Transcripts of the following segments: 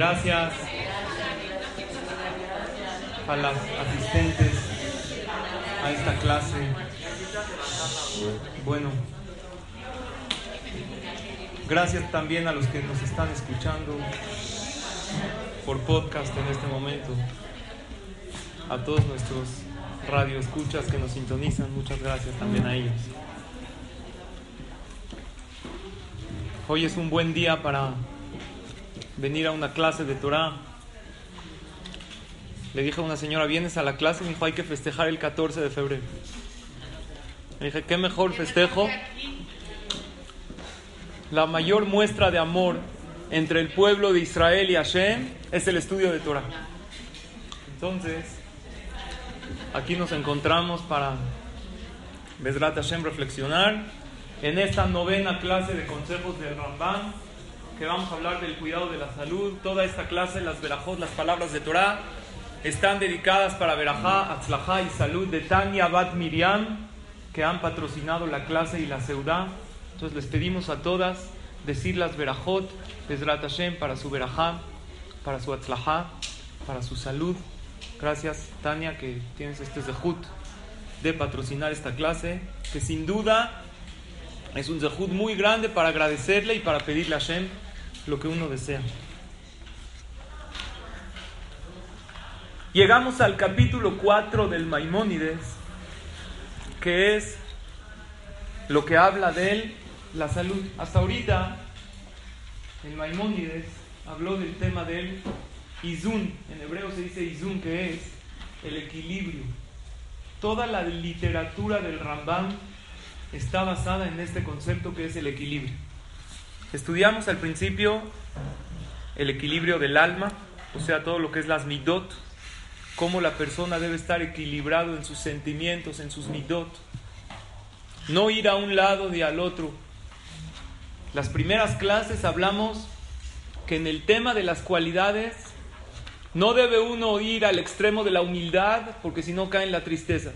Gracias a las asistentes a esta clase. Bueno, gracias también a los que nos están escuchando por podcast en este momento. A todos nuestros radioescuchas que nos sintonizan, muchas gracias también a ellos. Hoy es un buen día para venir a una clase de Torah. Le dije a una señora, ¿vienes a la clase? Me dijo, hay que festejar el 14 de febrero. Le dije, ¿qué mejor festejo? La mayor muestra de amor entre el pueblo de Israel y Hashem es el estudio de Torah. Entonces, aquí nos encontramos para Bezrat Hashem reflexionar en esta novena clase de consejos del Rambam que vamos a hablar del cuidado de la salud. Toda esta clase, las verajot, las palabras de Torah, están dedicadas para verajá, atzlajá y salud de Tania Bat Miriam, que han patrocinado la clase y la seudá. Entonces les pedimos a todas decir las verajot, Bezrat Hashem, para su verajá, para su atzlajá, para su salud. Gracias, Tania, que tienes este zehut de patrocinar esta clase, que sin duda es un zehut muy grande para agradecerle y para pedirle a Hashem lo que uno desea. Llegamos al capítulo 4 del Maimónides, que es lo que habla de la salud. Hasta ahorita, el Maimónides habló del tema del Izun, en hebreo se dice Izun, que es el equilibrio. Toda la literatura del Rambam está basada en este concepto que es el equilibrio. Estudiamos al principio el equilibrio del alma, o sea, todo lo que es las midot, cómo la persona debe estar equilibrado en sus sentimientos, en sus midot, no ir a un lado ni al otro. Las primeras clases hablamos que en el tema de las cualidades no debe uno ir al extremo de la humildad, porque si no cae en la tristeza,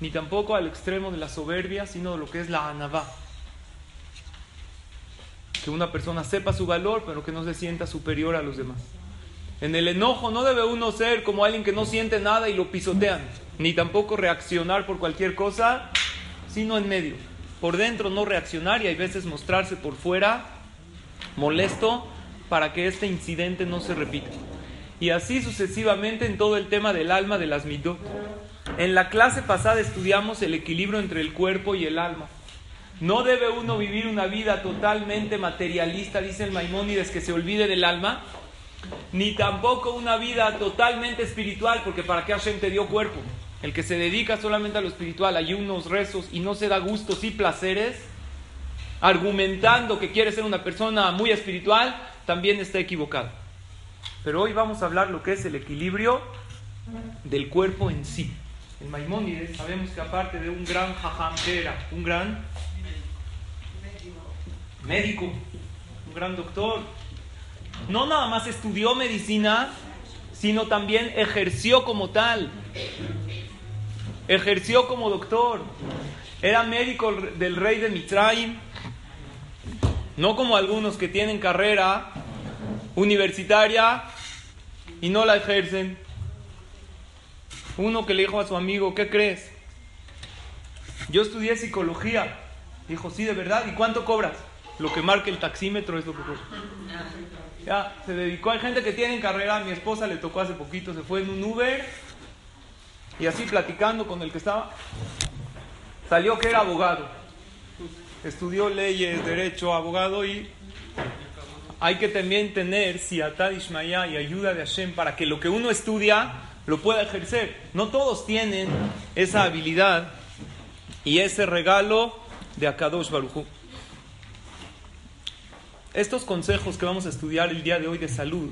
ni tampoco al extremo de la soberbia, sino de lo que es la anabá que una persona sepa su valor, pero que no se sienta superior a los demás. En el enojo no debe uno ser como alguien que no siente nada y lo pisotean, ni tampoco reaccionar por cualquier cosa, sino en medio. Por dentro no reaccionar y hay veces mostrarse por fuera molesto para que este incidente no se repita. Y así sucesivamente en todo el tema del alma de las midot. En la clase pasada estudiamos el equilibrio entre el cuerpo y el alma. No debe uno vivir una vida totalmente materialista, dice el Maimónides, que se olvide del alma, ni tampoco una vida totalmente espiritual, porque para qué Hashem te dio cuerpo. El que se dedica solamente a lo espiritual, unos rezos y no se da gustos y placeres, argumentando que quiere ser una persona muy espiritual, también está equivocado. Pero hoy vamos a hablar lo que es el equilibrio del cuerpo en sí. El Maimónides, sabemos que aparte de un gran jajam era, un gran médico, un gran doctor. No nada más estudió medicina, sino también ejerció como tal. Ejerció como doctor. Era médico del rey de Mitraim. No como algunos que tienen carrera universitaria y no la ejercen. Uno que le dijo a su amigo, ¿qué crees? Yo estudié psicología. Dijo, sí, de verdad. ¿Y cuánto cobras? Lo que marca el taxímetro es lo que. Ya, se dedicó. Hay gente que tiene carrera. mi esposa le tocó hace poquito, se fue en un Uber. Y así platicando con el que estaba, salió que era abogado. Estudió leyes, derecho, abogado y hay que también tener siatad Ishmaya y ayuda de Hashem para que lo que uno estudia lo pueda ejercer. No todos tienen esa habilidad y ese regalo de Akadosh Baruj estos consejos que vamos a estudiar el día de hoy de salud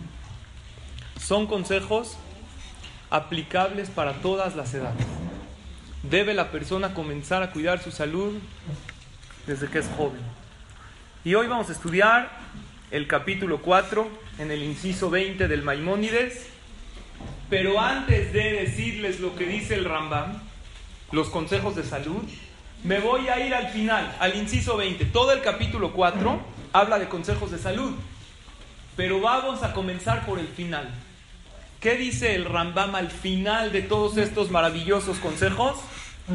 son consejos aplicables para todas las edades. Debe la persona comenzar a cuidar su salud desde que es joven. Y hoy vamos a estudiar el capítulo 4 en el inciso 20 del Maimónides. Pero antes de decirles lo que dice el Rambam, los consejos de salud, me voy a ir al final, al inciso 20. Todo el capítulo 4 habla de consejos de salud. Pero vamos a comenzar por el final. ¿Qué dice el Rambam al final de todos estos maravillosos consejos?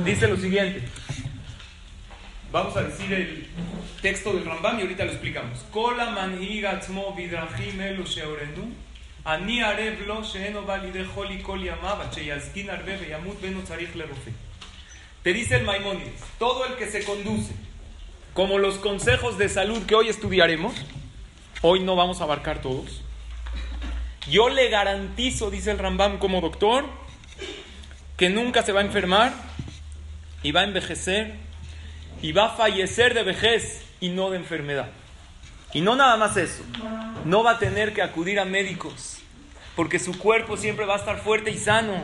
Dice lo siguiente. Vamos a decir el texto del Rambam y ahorita lo explicamos. Te dice el Maimónides, todo el que se conduce como los consejos de salud que hoy estudiaremos, hoy no vamos a abarcar todos, yo le garantizo, dice el Rambam como doctor, que nunca se va a enfermar y va a envejecer y va a fallecer de vejez y no de enfermedad. Y no nada más eso, no va a tener que acudir a médicos, porque su cuerpo siempre va a estar fuerte y sano.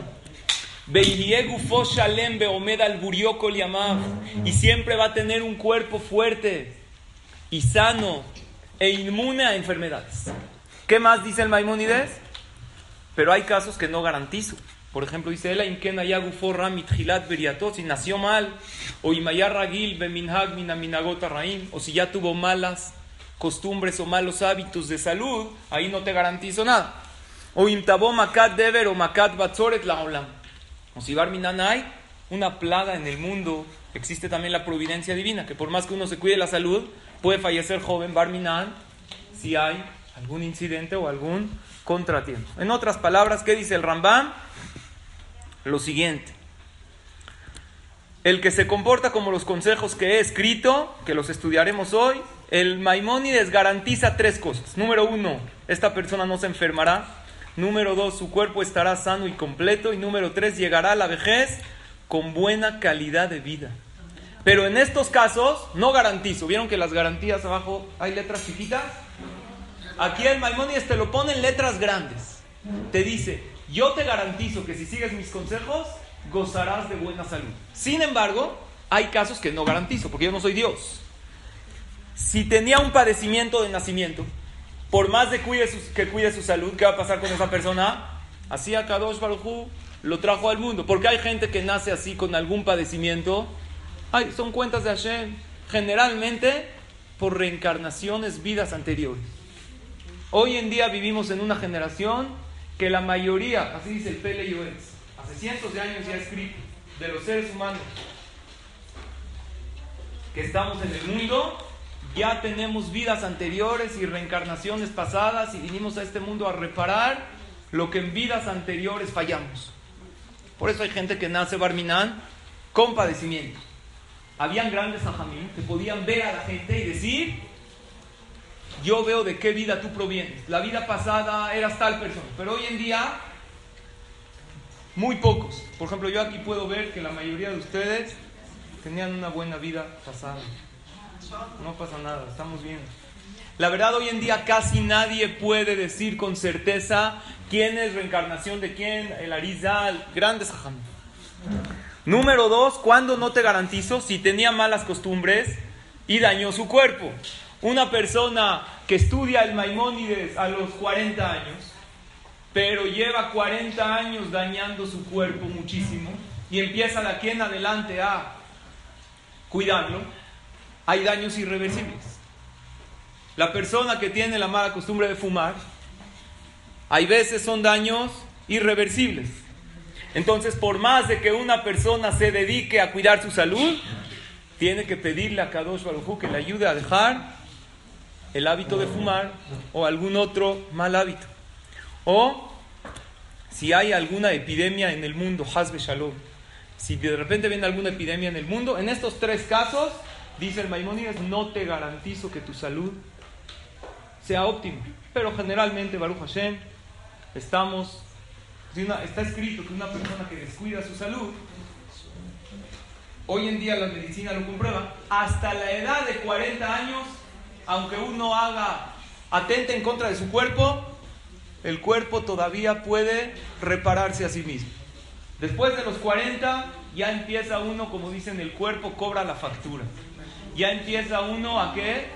Y siempre va a tener un cuerpo fuerte y sano e inmune a enfermedades. ¿Qué más dice el Maimónides? Pero hay casos que no garantizo. Por ejemplo, dice él, si nació mal, o o si ya tuvo malas costumbres o malos hábitos de salud, ahí no te garantizo nada. O imtabo makat deber o makat batzoret la olam. O si barminan hay una plaga en el mundo, existe también la providencia divina, que por más que uno se cuide la salud, puede fallecer joven barminan si hay algún incidente o algún contratiempo. En otras palabras, ¿qué dice el Rambam? Lo siguiente. El que se comporta como los consejos que he escrito, que los estudiaremos hoy, el Maimónides garantiza tres cosas. Número uno, esta persona no se enfermará. Número dos, su cuerpo estará sano y completo. Y número tres, llegará a la vejez con buena calidad de vida. Pero en estos casos no garantizo. ¿Vieron que las garantías abajo hay letras chiquitas? Aquí el Maimónides te lo pone en letras grandes. Te dice, yo te garantizo que si sigues mis consejos, gozarás de buena salud. Sin embargo, hay casos que no garantizo, porque yo no soy Dios. Si tenía un padecimiento de nacimiento, por más de cuide que cuide su salud, ¿qué va a pasar con esa persona? Así a Kadosh Baruj lo trajo al mundo. Porque hay gente que nace así con algún padecimiento. Ay, son cuentas de Hashem. Generalmente por reencarnaciones, vidas anteriores. Hoy en día vivimos en una generación que la mayoría, así dice el Pele hace cientos de años ya escrito, de los seres humanos que estamos en el mundo, ya tenemos vidas anteriores y reencarnaciones pasadas y vinimos a este mundo a reparar lo que en vidas anteriores fallamos. Por eso hay gente que nace Barminán con padecimiento. Habían grandes ajamín que podían ver a la gente y decir, yo veo de qué vida tú provienes. La vida pasada eras tal persona, pero hoy en día muy pocos. Por ejemplo, yo aquí puedo ver que la mayoría de ustedes tenían una buena vida pasada. No pasa nada, estamos bien. La verdad, hoy en día casi nadie puede decir con certeza quién es reencarnación de quién, el Arizal, grandes ajam. Número dos, cuando no te garantizo si tenía malas costumbres y dañó su cuerpo. Una persona que estudia el Maimónides a los 40 años, pero lleva 40 años dañando su cuerpo muchísimo y empieza de aquí en adelante a cuidarlo, hay daños irreversibles. La persona que tiene la mala costumbre de fumar, hay veces son daños irreversibles. Entonces, por más de que una persona se dedique a cuidar su salud, tiene que pedirle a Kadosh Baruj que le ayude a dejar el hábito de fumar o algún otro mal hábito. O si hay alguna epidemia en el mundo, Hazbe Shalom. Si de repente viene alguna epidemia en el mundo, en estos tres casos, dice el Maimónides, no te garantizo que tu salud sea óptima. Pero generalmente, Baruch Hashem, estamos, está escrito que una persona que descuida su salud, hoy en día la medicina lo comprueba, hasta la edad de 40 años aunque uno haga, atente en contra de su cuerpo, el cuerpo todavía puede repararse a sí mismo. Después de los 40, ya empieza uno, como dicen, el cuerpo cobra la factura. Ya empieza uno a qué?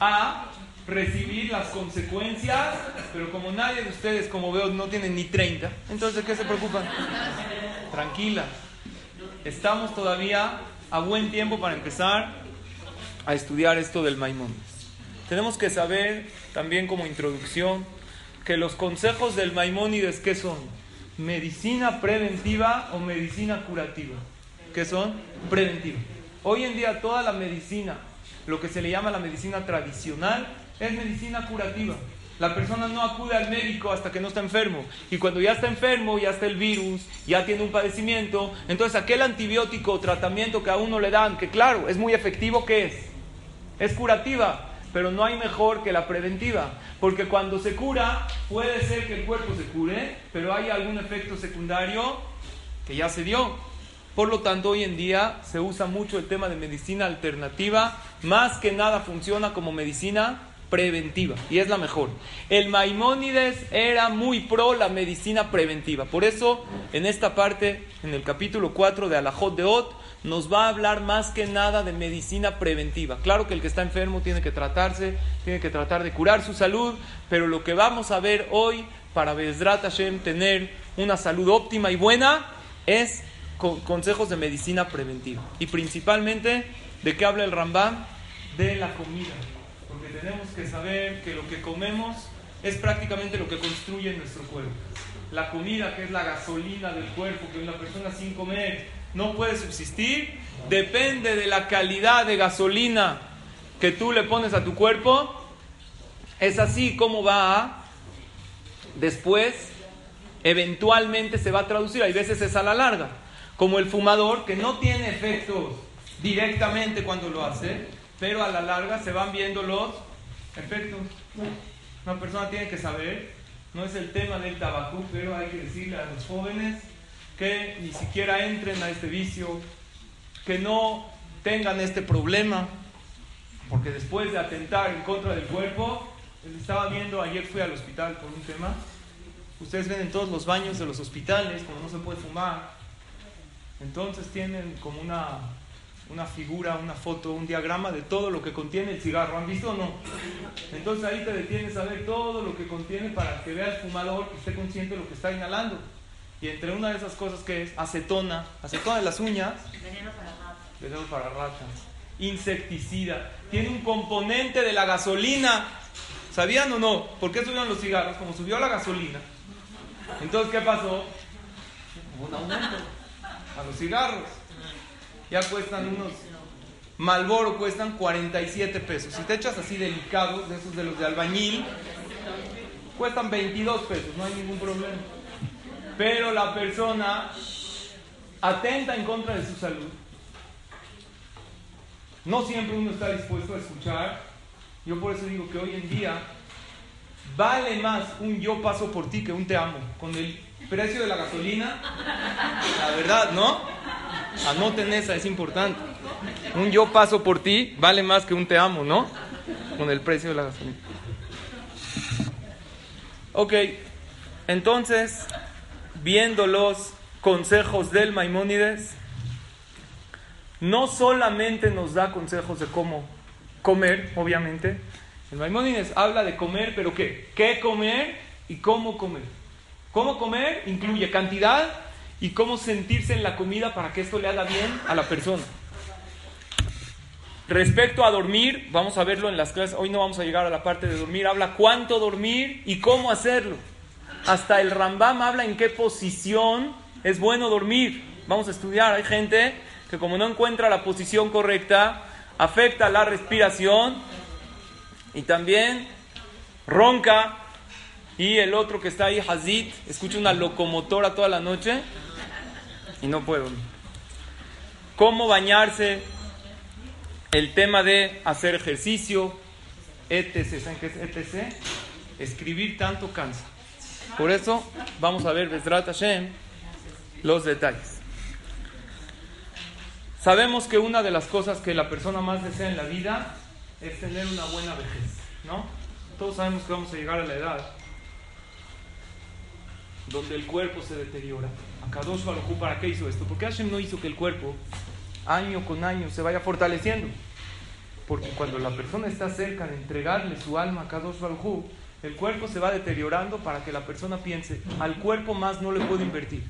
A recibir las consecuencias, pero como nadie de ustedes, como veo, no tienen ni 30, entonces ¿qué se preocupan? Tranquila. Estamos todavía a buen tiempo para empezar a estudiar esto del Maimónides. Tenemos que saber también como introducción que los consejos del Maimónides, ¿qué son? ¿Medicina preventiva o medicina curativa? ¿Qué son? Preventiva. Hoy en día toda la medicina, lo que se le llama la medicina tradicional, es medicina curativa. La persona no acude al médico hasta que no está enfermo. Y cuando ya está enfermo, ya está el virus, ya tiene un padecimiento, entonces aquel antibiótico o tratamiento que a uno le dan, que claro, es muy efectivo, ¿qué es? Es curativa, pero no hay mejor que la preventiva. Porque cuando se cura, puede ser que el cuerpo se cure, pero hay algún efecto secundario que ya se dio. Por lo tanto, hoy en día se usa mucho el tema de medicina alternativa, más que nada funciona como medicina preventiva y es la mejor. El Maimónides era muy pro la medicina preventiva. Por eso, en esta parte, en el capítulo 4 de Alajot de Ot, nos va a hablar más que nada de medicina preventiva. Claro que el que está enfermo tiene que tratarse, tiene que tratar de curar su salud, pero lo que vamos a ver hoy para Bezrat Hashem tener una salud óptima y buena es consejos de medicina preventiva. Y principalmente, ¿de qué habla el Rambam? De la comida tenemos que saber que lo que comemos es prácticamente lo que construye nuestro cuerpo. La comida, que es la gasolina del cuerpo, que una persona sin comer no puede subsistir, depende de la calidad de gasolina que tú le pones a tu cuerpo. Es así como va después, eventualmente se va a traducir. Hay veces es a la larga, como el fumador que no tiene efectos directamente cuando lo hace, pero a la larga se van viendo los efectos. Una persona tiene que saber, no es el tema del tabaco, pero hay que decirle a los jóvenes que ni siquiera entren a este vicio, que no tengan este problema, porque después de atentar en contra del cuerpo, estaba viendo, ayer fui al hospital por un tema, ustedes ven en todos los baños de los hospitales, como no se puede fumar, entonces tienen como una una figura, una foto, un diagrama de todo lo que contiene el cigarro. ¿Han visto o no? Entonces ahí te detienes a ver todo lo que contiene para que vea el fumador y esté consciente de lo que está inhalando. Y entre una de esas cosas que es acetona, acetona de las uñas, veneno para ratas, veneno para ratas, insecticida, tiene un componente de la gasolina. ¿Sabían o no? ¿Por qué subieron los cigarros? Como subió la gasolina. Entonces, ¿qué pasó? un aumento a los cigarros ya cuestan unos Malboro cuestan 47 pesos. Si te echas así delicados, de esos de los de albañil, cuestan 22 pesos, no hay ningún problema. Pero la persona atenta en contra de su salud. No siempre uno está dispuesto a escuchar. Yo por eso digo que hoy en día vale más un yo paso por ti que un te amo. Con el precio de la gasolina, la verdad, ¿no? Anoten esa, es importante. Un yo paso por ti vale más que un te amo, ¿no? Con el precio de la gasolina. Ok, entonces, viendo los consejos del Maimónides, no solamente nos da consejos de cómo comer, obviamente. El Maimónides habla de comer, pero ¿qué? ¿Qué comer y cómo comer? ¿Cómo comer? Incluye cantidad y cómo sentirse en la comida para que esto le haga bien a la persona. Respecto a dormir, vamos a verlo en las clases, hoy no vamos a llegar a la parte de dormir, habla cuánto dormir y cómo hacerlo. Hasta el Rambam habla en qué posición es bueno dormir. Vamos a estudiar, hay gente que como no encuentra la posición correcta, afecta la respiración y también ronca. Y el otro que está ahí, Hazid, escucha una locomotora toda la noche y no puedo. ¿Cómo bañarse? El tema de hacer ejercicio, etc. ¿Saben qué es etc? Escribir tanto cansa. Por eso vamos a ver, Besrat Hashem, los detalles. Sabemos que una de las cosas que la persona más desea en la vida es tener una buena vejez, ¿no? Todos sabemos que vamos a llegar a la edad donde el cuerpo se deteriora. Akadosh Baruj ¿para qué hizo esto? Porque Hashem no hizo que el cuerpo año con año se vaya fortaleciendo. Porque cuando la persona está cerca de entregarle su alma a Kadosh Baruj el cuerpo se va deteriorando para que la persona piense, al cuerpo más no le puedo invertir.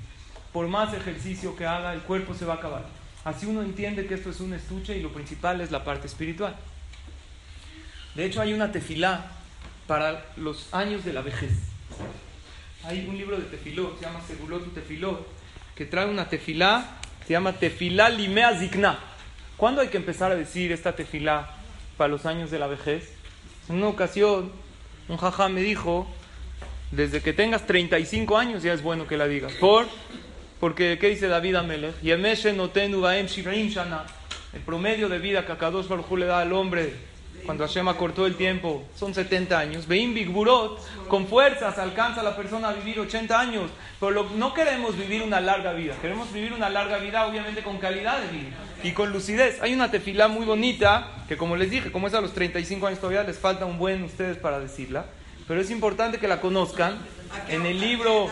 Por más ejercicio que haga, el cuerpo se va a acabar. Así uno entiende que esto es un estuche y lo principal es la parte espiritual. De hecho, hay una tefilá para los años de la vejez. Hay un libro de tefilot, se llama Segulot Tefilot, que trae una tefilá, se llama Tefilá Limea Zikna. ¿Cuándo hay que empezar a decir esta tefilá para los años de la vejez? En una ocasión, un jajá me dijo, desde que tengas 35 años ya es bueno que la digas. ¿Por? Porque, ¿qué dice David Amelech? El promedio de vida que Akadosh Baruj le da al hombre cuando Hashem cortó el tiempo, son 70 años. Veim Burot, con fuerzas alcanza la persona a vivir 80 años. Pero no queremos vivir una larga vida, queremos vivir una larga vida obviamente con calidad de vida y con lucidez. Hay una tefilá muy bonita que como les dije, como es a los 35 años todavía les falta un buen ustedes para decirla, pero es importante que la conozcan. En el libro...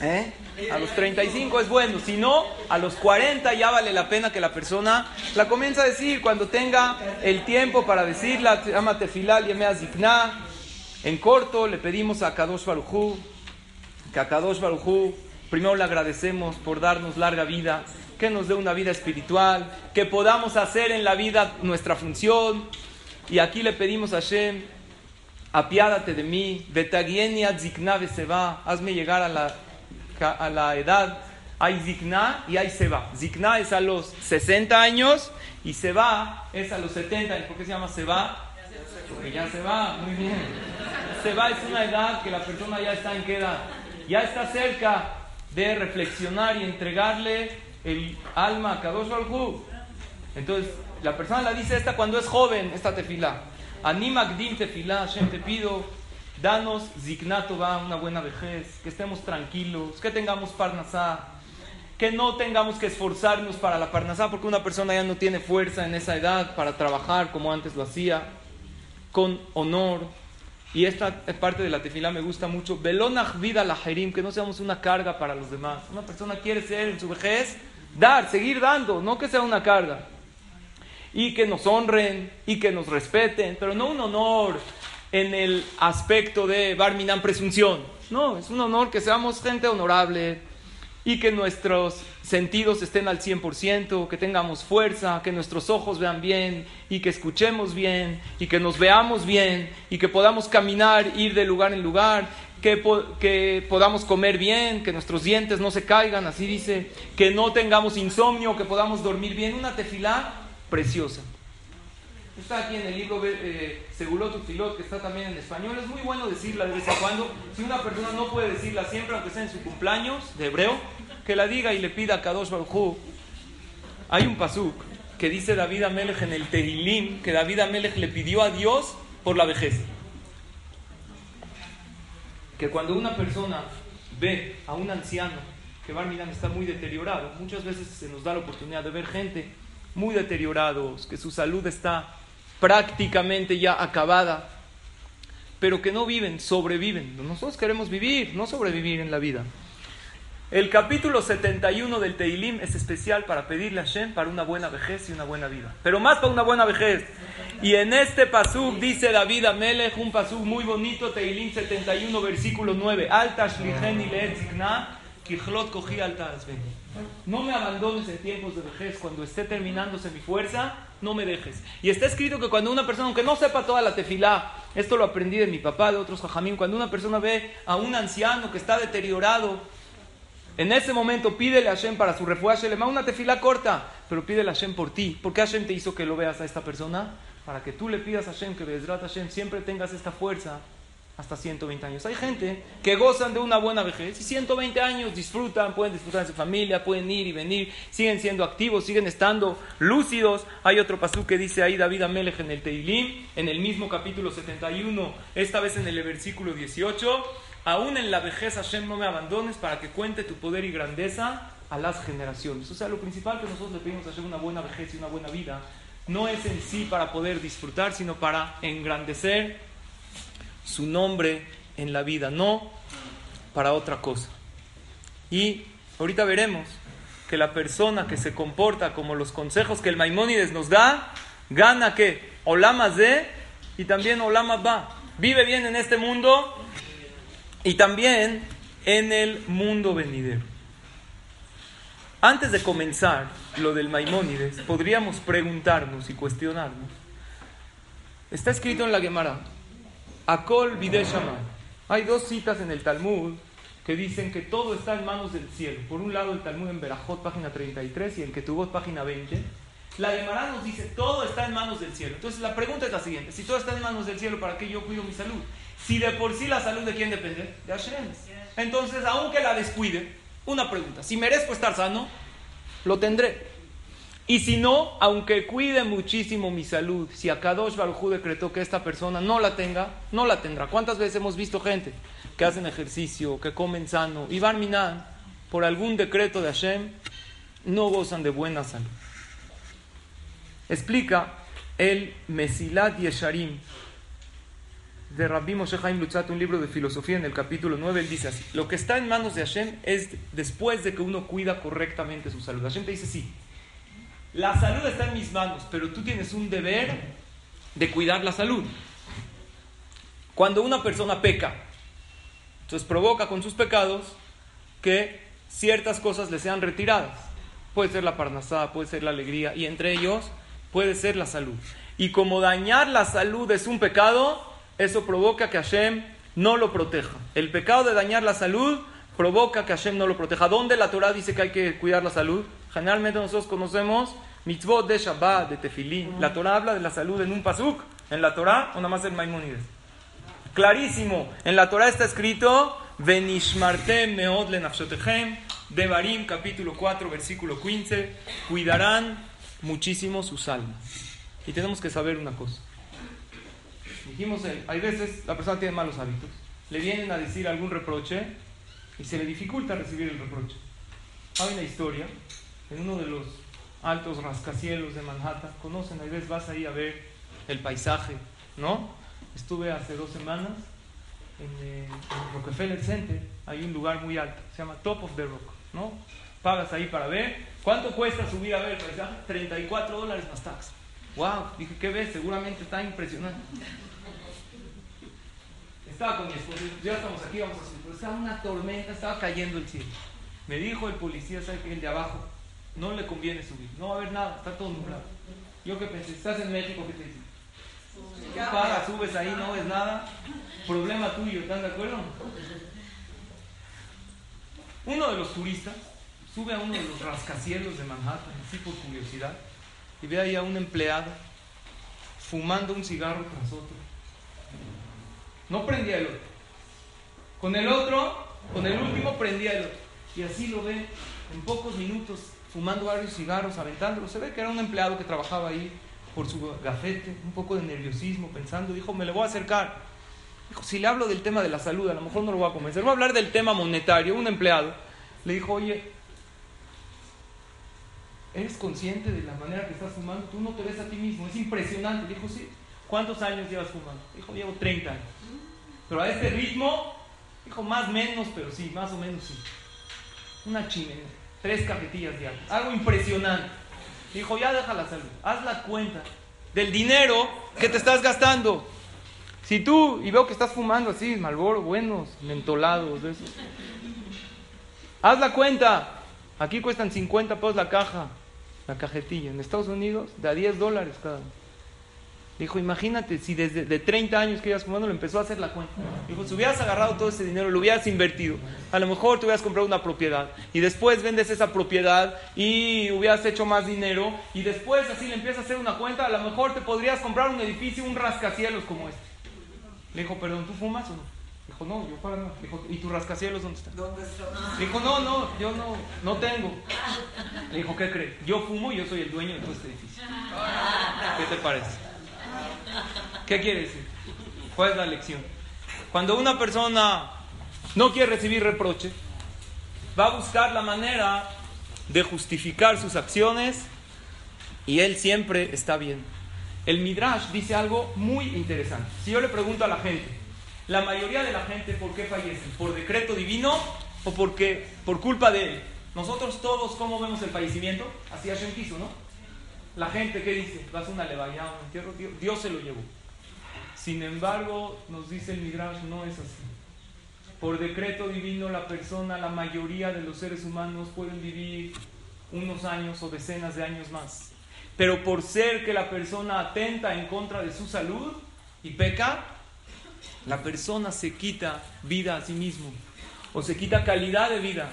¿eh? A los 35 es bueno, si no, a los 40 ya vale la pena que la persona la comience a decir cuando tenga el tiempo para decirla. Se llama Tefilal Yemea Zikna. En corto le pedimos a Kadosh Barujú, que a Kadosh Barujú primero le agradecemos por darnos larga vida, que nos dé una vida espiritual, que podamos hacer en la vida nuestra función. Y aquí le pedimos a Shem, apiádate de mí, Betagienia Zikna Seba, hazme llegar a la a la edad hay zikna y hay seba. Zikna es a los 60 años y seba es a los 70 años. ¿Por qué se llama seba? Porque ya se va, muy bien. Seba es una edad que la persona ya está en qué edad? Ya está cerca de reflexionar y entregarle el alma a Kadosh Baruj Entonces, la persona la dice esta cuando es joven, esta tefila. Animakdim tefila, Hashem te pido Danos va una buena vejez, que estemos tranquilos, que tengamos parnasá, que no tengamos que esforzarnos para la parnasá, porque una persona ya no tiene fuerza en esa edad para trabajar como antes lo hacía, con honor. Y esta parte de la tefila me gusta mucho. Belonach vida la jerim, que no seamos una carga para los demás. Una persona quiere ser en su vejez, dar, seguir dando, no que sea una carga. Y que nos honren y que nos respeten, pero no un honor en el aspecto de Barminan presunción. No, es un honor que seamos gente honorable y que nuestros sentidos estén al 100%, que tengamos fuerza, que nuestros ojos vean bien y que escuchemos bien y que nos veamos bien y que podamos caminar, ir de lugar en lugar, que, que podamos comer bien, que nuestros dientes no se caigan, así dice, que no tengamos insomnio, que podamos dormir bien. Una tefilá preciosa. Está aquí en el libro eh, Segulot Filot, que está también en español. Es muy bueno decirla de vez en cuando. Si una persona no puede decirla siempre, aunque sea en su cumpleaños de hebreo, que la diga y le pida a Kadosh Baruj Hay un pasuk que dice David Amelech en el Tehilim, que David Amelech le pidió a Dios por la vejez. Que cuando una persona ve a un anciano que Barminan está muy deteriorado, muchas veces se nos da la oportunidad de ver gente muy deteriorados, que su salud está prácticamente ya acabada, pero que no viven, sobreviven. Nosotros queremos vivir, no sobrevivir en la vida. El capítulo 71 del Teilim es especial para pedirle a Shem para una buena vejez y una buena vida. Pero más para una buena vejez. Y en este pasuk dice David Amelech, un pasuk muy bonito, Teilim 71, versículo 9. Alta No me abandones en tiempos de vejez. Cuando esté terminándose mi fuerza, no me dejes. Y está escrito que cuando una persona, aunque no sepa toda la tefilá, esto lo aprendí de mi papá, de otros jajamín, cuando una persona ve a un anciano que está deteriorado, en ese momento pídele a Hashem para su refugio, le una tefilá corta, pero pídele a Hashem por ti. ¿Por qué Hashem te hizo que lo veas a esta persona? Para que tú le pidas a Hashem que Bezrat Hashem siempre tengas esta fuerza hasta 120 años. Hay gente que gozan de una buena vejez y 120 años disfrutan, pueden disfrutar de su familia, pueden ir y venir, siguen siendo activos, siguen estando lúcidos. Hay otro pasú que dice ahí David Amelech en el Teilim, en el mismo capítulo 71, esta vez en el versículo 18. Aún en la vejez Hashem no me abandones para que cuente tu poder y grandeza a las generaciones. O sea, lo principal que nosotros le pedimos a Hashem una buena vejez y una buena vida no es en sí para poder disfrutar, sino para engrandecer su nombre en la vida, no para otra cosa. Y ahorita veremos que la persona que se comporta como los consejos que el Maimónides nos da, gana que Olama de y también Olama va. Vive bien en este mundo y también en el mundo venidero. Antes de comenzar lo del Maimónides, podríamos preguntarnos y cuestionarnos. Está escrito en la Gemara, Akol Bideshamay. Hay dos citas en el Talmud que dicen que todo está en manos del cielo. Por un lado el Talmud en Berajot, página 33, y el Ketubot, página 20. La Gemara nos dice, todo está en manos del cielo. Entonces la pregunta es la siguiente, si todo está en manos del cielo, ¿para qué yo cuido mi salud? Si de por sí la salud de quién depende? De Hashem. Entonces, aunque la descuide, una pregunta, si merezco estar sano, lo tendré. Y si no, aunque cuide muchísimo mi salud, si Akadosh Baruj decretó que esta persona no la tenga, no la tendrá. ¿Cuántas veces hemos visto gente que hacen ejercicio, que comen sano, y Barminan, por algún decreto de Hashem, no gozan de buena salud? Explica el Mesilat Yesharim de Rabbi Moshe Haim Lutzat, un libro de filosofía en el capítulo 9, él dice así, lo que está en manos de Hashem es después de que uno cuida correctamente su salud. Hashem te dice, sí, la salud está en mis manos, pero tú tienes un deber de cuidar la salud. Cuando una persona peca, entonces provoca con sus pecados que ciertas cosas le sean retiradas. Puede ser la parnasada, puede ser la alegría, y entre ellos puede ser la salud. Y como dañar la salud es un pecado, eso provoca que Hashem no lo proteja. El pecado de dañar la salud provoca que Hashem no lo proteja. ¿Dónde la Torah dice que hay que cuidar la salud? Generalmente nosotros conocemos mitzvot de Shabbat, de Tefilín. La Torah habla de la salud en un pasuk. En la Torah o nada más en Maimonides. Clarísimo. En la Torah está escrito Venishmartem meod lenafshotechem. Devarim, capítulo 4, versículo 15. Cuidarán muchísimo sus almas. Y tenemos que saber una cosa. Dijimos, eh, hay veces la persona tiene malos hábitos, le vienen a decir algún reproche y se le dificulta recibir el reproche. Hay una historia en uno de los altos rascacielos de Manhattan, conocen, hay veces vas ahí a ver el paisaje, ¿no? Estuve hace dos semanas en, eh, en Rockefeller Center, hay un lugar muy alto, se llama Top of the Rock, ¿no? Pagas ahí para ver. ¿Cuánto cuesta subir a ver el paisaje? 34 dólares más taxa. Wow, dije, ¿qué ves? Seguramente está impresionante. Estaba con mi esposa, ya estamos aquí, vamos a subir. Pero estaba una tormenta, estaba cayendo el cielo. Me dijo el policía, ¿sabe que El de abajo, no le conviene subir, no va a haber nada, está todo nublado. Yo que pensé, estás en México, ¿qué te dice? Tú pagas, subes ahí, no ves nada, problema tuyo, ¿están de acuerdo? Uno de los turistas sube a uno de los rascacielos de Manhattan, así por curiosidad, y ve ahí a un empleado fumando un cigarro tras otro. No prendía el otro. Con el otro, con el último prendía el otro. Y así lo ve en pocos minutos fumando varios cigarros, aventándolo. Se ve que era un empleado que trabajaba ahí por su gafete, un poco de nerviosismo, pensando, dijo, me le voy a acercar. Dijo, si le hablo del tema de la salud, a lo mejor no lo voy a convencer. Voy a hablar del tema monetario. Un empleado le dijo, oye, ¿eres consciente de la manera que estás fumando? Tú no te ves a ti mismo, es impresionante. Dijo, sí. ¿Cuántos años llevas fumando? Dijo, llevo 30 años. Pero a este ritmo, dijo, más menos, pero sí, más o menos sí. Una chimenea, tres cajetillas diarias, algo impresionante. Dijo, ya deja la salud, haz la cuenta del dinero que te estás gastando. Si tú, y veo que estás fumando así, Malboro, buenos, mentolados, de. Haz la cuenta. Aquí cuestan 50 pesos la caja, la cajetilla. En Estados Unidos, de a 10 dólares cada uno. Dijo, imagínate, si desde de 30 años que ibas fumando lo empezó a hacer la cuenta. Dijo, si hubieras agarrado todo ese dinero, lo hubieras invertido, a lo mejor te hubieras comprado una propiedad y después vendes esa propiedad y hubieras hecho más dinero y después así le empiezas a hacer una cuenta, a lo mejor te podrías comprar un edificio, un rascacielos como este. Le dijo, perdón, ¿tú fumas o no? Dijo, no, yo para no. Dijo, ¿y tus rascacielos dónde están? ¿Dónde está? Dijo, no, no, yo no, no tengo. Le dijo, ¿qué crees? Yo fumo y yo soy el dueño de todo este edificio. ¿Qué te parece? ¿Qué quiere decir? ¿Cuál es la lección? Cuando una persona no quiere recibir reproche, va a buscar la manera de justificar sus acciones y él siempre está bien. El Midrash dice algo muy interesante. Si yo le pregunto a la gente, la mayoría de la gente, ¿por qué fallecen? ¿Por decreto divino o porque por culpa de él? Nosotros todos, ¿cómo vemos el fallecimiento? Así Hashem quiso, ¿no? La gente, ¿qué dice? Vas a una levaya, un entierro, Dios se lo llevó. Sin embargo, nos dice el Midrash, no es así. Por decreto divino, la persona, la mayoría de los seres humanos pueden vivir unos años o decenas de años más. Pero por ser que la persona atenta en contra de su salud y peca, la persona se quita vida a sí mismo o se quita calidad de vida.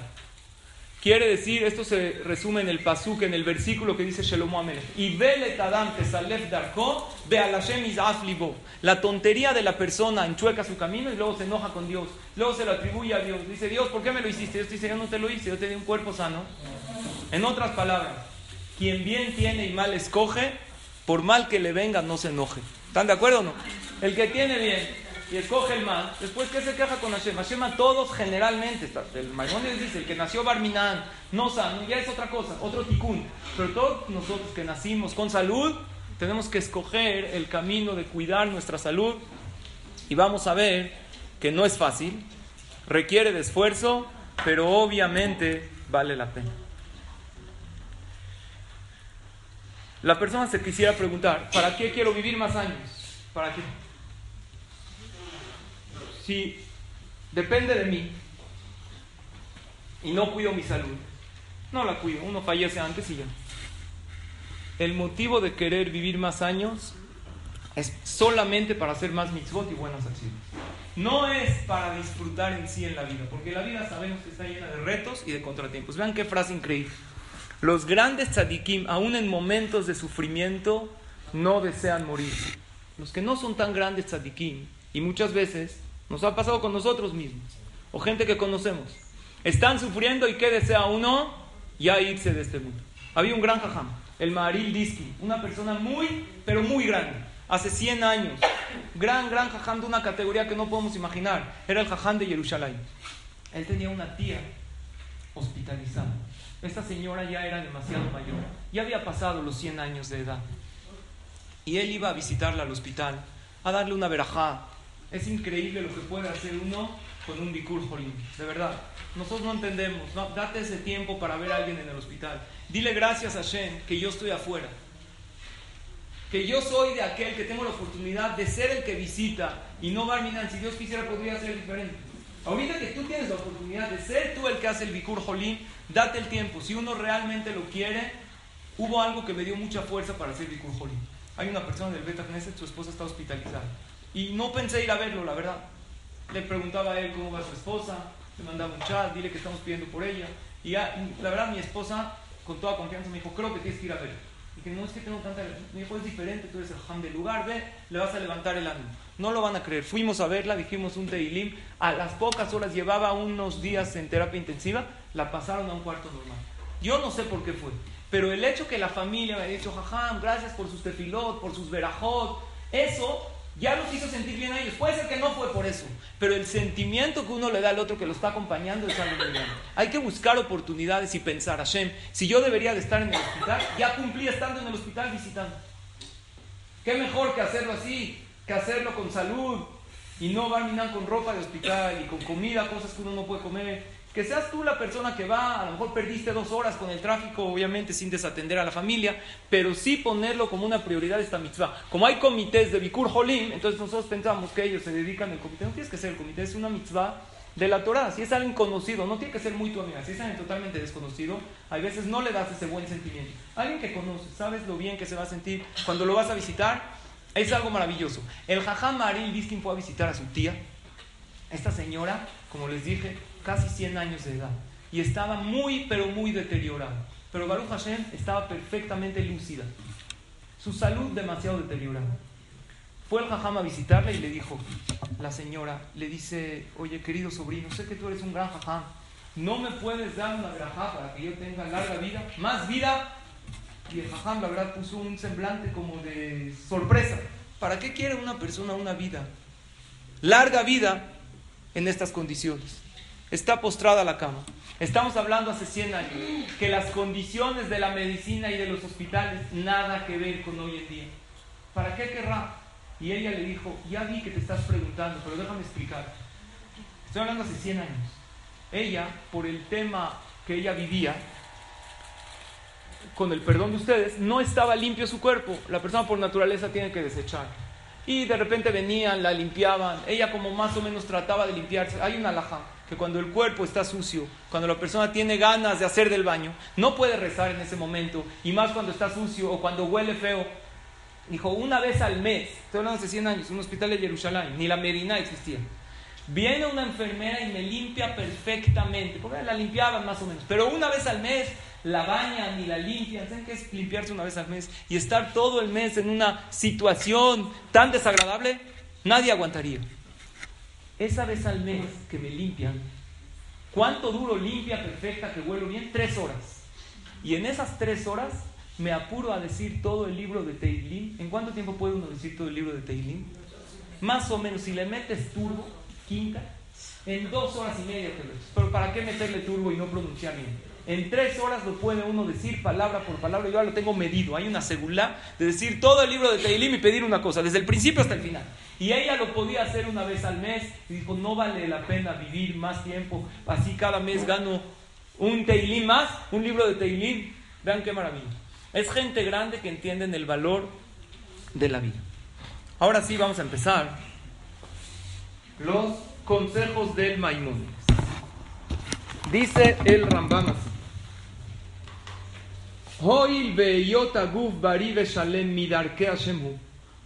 Quiere decir, esto se resume en el pasuk, en el versículo que dice Shalom Amelech. Y La tontería de la persona enchueca su camino y luego se enoja con Dios. Luego se lo atribuye a Dios. Dice, Dios, ¿por qué me lo hiciste? Dios dice, yo no te lo hice, yo te un cuerpo sano. En otras palabras, quien bien tiene y mal escoge, por mal que le venga, no se enoje. ¿Están de acuerdo o no? El que tiene bien y escoge el mal, después ¿qué se queja con Hashem? Hashem a todos generalmente, el Maimónides dice, el que nació Barminan, no sano, ya es otra cosa, otro ticún. Pero todos nosotros que nacimos con salud, tenemos que escoger el camino de cuidar nuestra salud y vamos a ver que no es fácil, requiere de esfuerzo, pero obviamente vale la pena. La persona se quisiera preguntar, ¿para qué quiero vivir más años? ¿Para qué? Si depende de mí y no cuido mi salud, no la cuido, uno fallece antes y ya. El motivo de querer vivir más años es solamente para hacer más mitzvot y buenas acciones. No es para disfrutar en sí en la vida, porque la vida sabemos que está llena de retos y de contratiempos. Vean qué frase increíble. Los grandes tzadikim, aún en momentos de sufrimiento, no desean morir. Los que no son tan grandes tzadikim, y muchas veces nos ha pasado con nosotros mismos, o gente que conocemos, están sufriendo y ¿qué desea uno? Ya irse de este mundo. Había un gran jajam, el Maril Diski, una persona muy, pero muy grande, hace 100 años, gran, gran jajam de una categoría que no podemos imaginar, era el jajam de Jerusalén. Él tenía una tía hospitalizada esta señora ya era demasiado mayor, ya había pasado los 100 años de edad. Y él iba a visitarla al hospital, a darle una verajá. Es increíble lo que puede hacer uno con un bikur jolim, de verdad. Nosotros no entendemos, date ese tiempo para ver a alguien en el hospital. Dile gracias a Shem que yo estoy afuera. Que yo soy de aquel que tengo la oportunidad de ser el que visita y no Barminan. Si Dios quisiera, podría ser diferente. Ahorita que tú tienes la oportunidad de ser tú el que hace el bikur jolim, Date el tiempo. Si uno realmente lo quiere, hubo algo que me dio mucha fuerza para hacer Bikur Jolim. Hay una persona del Beta Knesset, su esposa está hospitalizada. Y no pensé ir a verlo, la verdad. Le preguntaba a él cómo va su esposa, le mandaba un chat, dile que estamos pidiendo por ella. Y la verdad, mi esposa, con toda confianza, me dijo, creo que tienes que ir a verlo. Y que no es que tengo tanta... Me dijo, es diferente, tú eres el ham del lugar, ve, le vas a levantar el ánimo. No lo van a creer. Fuimos a verla, dijimos un teilim. A las pocas horas, llevaba unos días en terapia intensiva, la pasaron a un cuarto normal. Yo no sé por qué fue. Pero el hecho que la familia me haya dicho, jajam, gracias por sus tefilot, por sus verajot, eso ya los hizo sentir bien a ellos. Puede ser que no fue por eso, pero el sentimiento que uno le da al otro que lo está acompañando es algo muy grande. Hay que buscar oportunidades y pensar, Hashem, si yo debería de estar en el hospital, ya cumplí estando en el hospital visitando. ¿Qué mejor que hacerlo así? que hacerlo con salud y no va a con ropa de hospital y con comida, cosas que uno no puede comer. Que seas tú la persona que va, a lo mejor perdiste dos horas con el tráfico, obviamente sin desatender a la familia, pero sí ponerlo como una prioridad esta mitzvah. Como hay comités de Bikur Holim, entonces nosotros pensamos que ellos se dedican al comité. No tienes que ser el comité, es una mitzvah de la Torah. Si es alguien conocido, no tiene que ser muy tu amiga. Si es alguien totalmente desconocido, a veces no le das ese buen sentimiento. Alguien que conoce, sabes lo bien que se va a sentir cuando lo vas a visitar, es algo maravilloso. El Jajam Maril Biskin fue a visitar a su tía. Esta señora, como les dije, casi 100 años de edad. Y estaba muy, pero muy deteriorada. Pero Baruch Hashem estaba perfectamente lúcida. Su salud demasiado deteriorada. Fue el Jajam a visitarla y le dijo, la señora le dice, oye querido sobrino, sé que tú eres un gran Jajam. ¿No me puedes dar una granja para que yo tenga larga vida? Más vida y el jajam, la verdad, puso un semblante como de sorpresa. ¿Para qué quiere una persona una vida? Larga vida en estas condiciones. Está postrada a la cama. Estamos hablando hace 100 años que las condiciones de la medicina y de los hospitales nada que ver con hoy en día. ¿Para qué querrá? Y ella le dijo, ya vi que te estás preguntando, pero déjame explicar. Estoy hablando hace 100 años. Ella, por el tema que ella vivía, con el perdón de ustedes, no estaba limpio su cuerpo. La persona por naturaleza tiene que desechar. Y de repente venían, la limpiaban. Ella como más o menos trataba de limpiarse. Hay una alhaja que cuando el cuerpo está sucio, cuando la persona tiene ganas de hacer del baño, no puede rezar en ese momento. Y más cuando está sucio o cuando huele feo. Dijo, una vez al mes, estoy hablando hace 100 años, un hospital de Jerusalén, ni la Medina existía. Viene una enfermera y me limpia perfectamente, porque la limpiaban más o menos, pero una vez al mes la bañan y la limpian. ¿Saben qué es limpiarse una vez al mes? Y estar todo el mes en una situación tan desagradable, nadie aguantaría. Esa vez al mes que me limpian, ¿cuánto duro limpia perfecta que huelo bien? Tres horas. Y en esas tres horas me apuro a decir todo el libro de Teilim. ¿En cuánto tiempo puede uno decir todo el libro de Teilim? Más o menos, si le metes turbo, quinta, en dos horas y media te lo Pero ¿para qué meterle turbo y no pronunciar bien? En tres horas lo puede uno decir palabra por palabra. Yo ya lo tengo medido. Hay una segula de decir todo el libro de Teilim y pedir una cosa, desde el principio hasta el final. Y ella lo podía hacer una vez al mes. Y dijo, no vale la pena vivir más tiempo. Así cada mes gano un Teilim más, un libro de Teilim. Vean qué maravilla. Es gente grande que entienden el valor de la vida. Ahora sí vamos a empezar los consejos del Maimónides. Dice el Rambam así.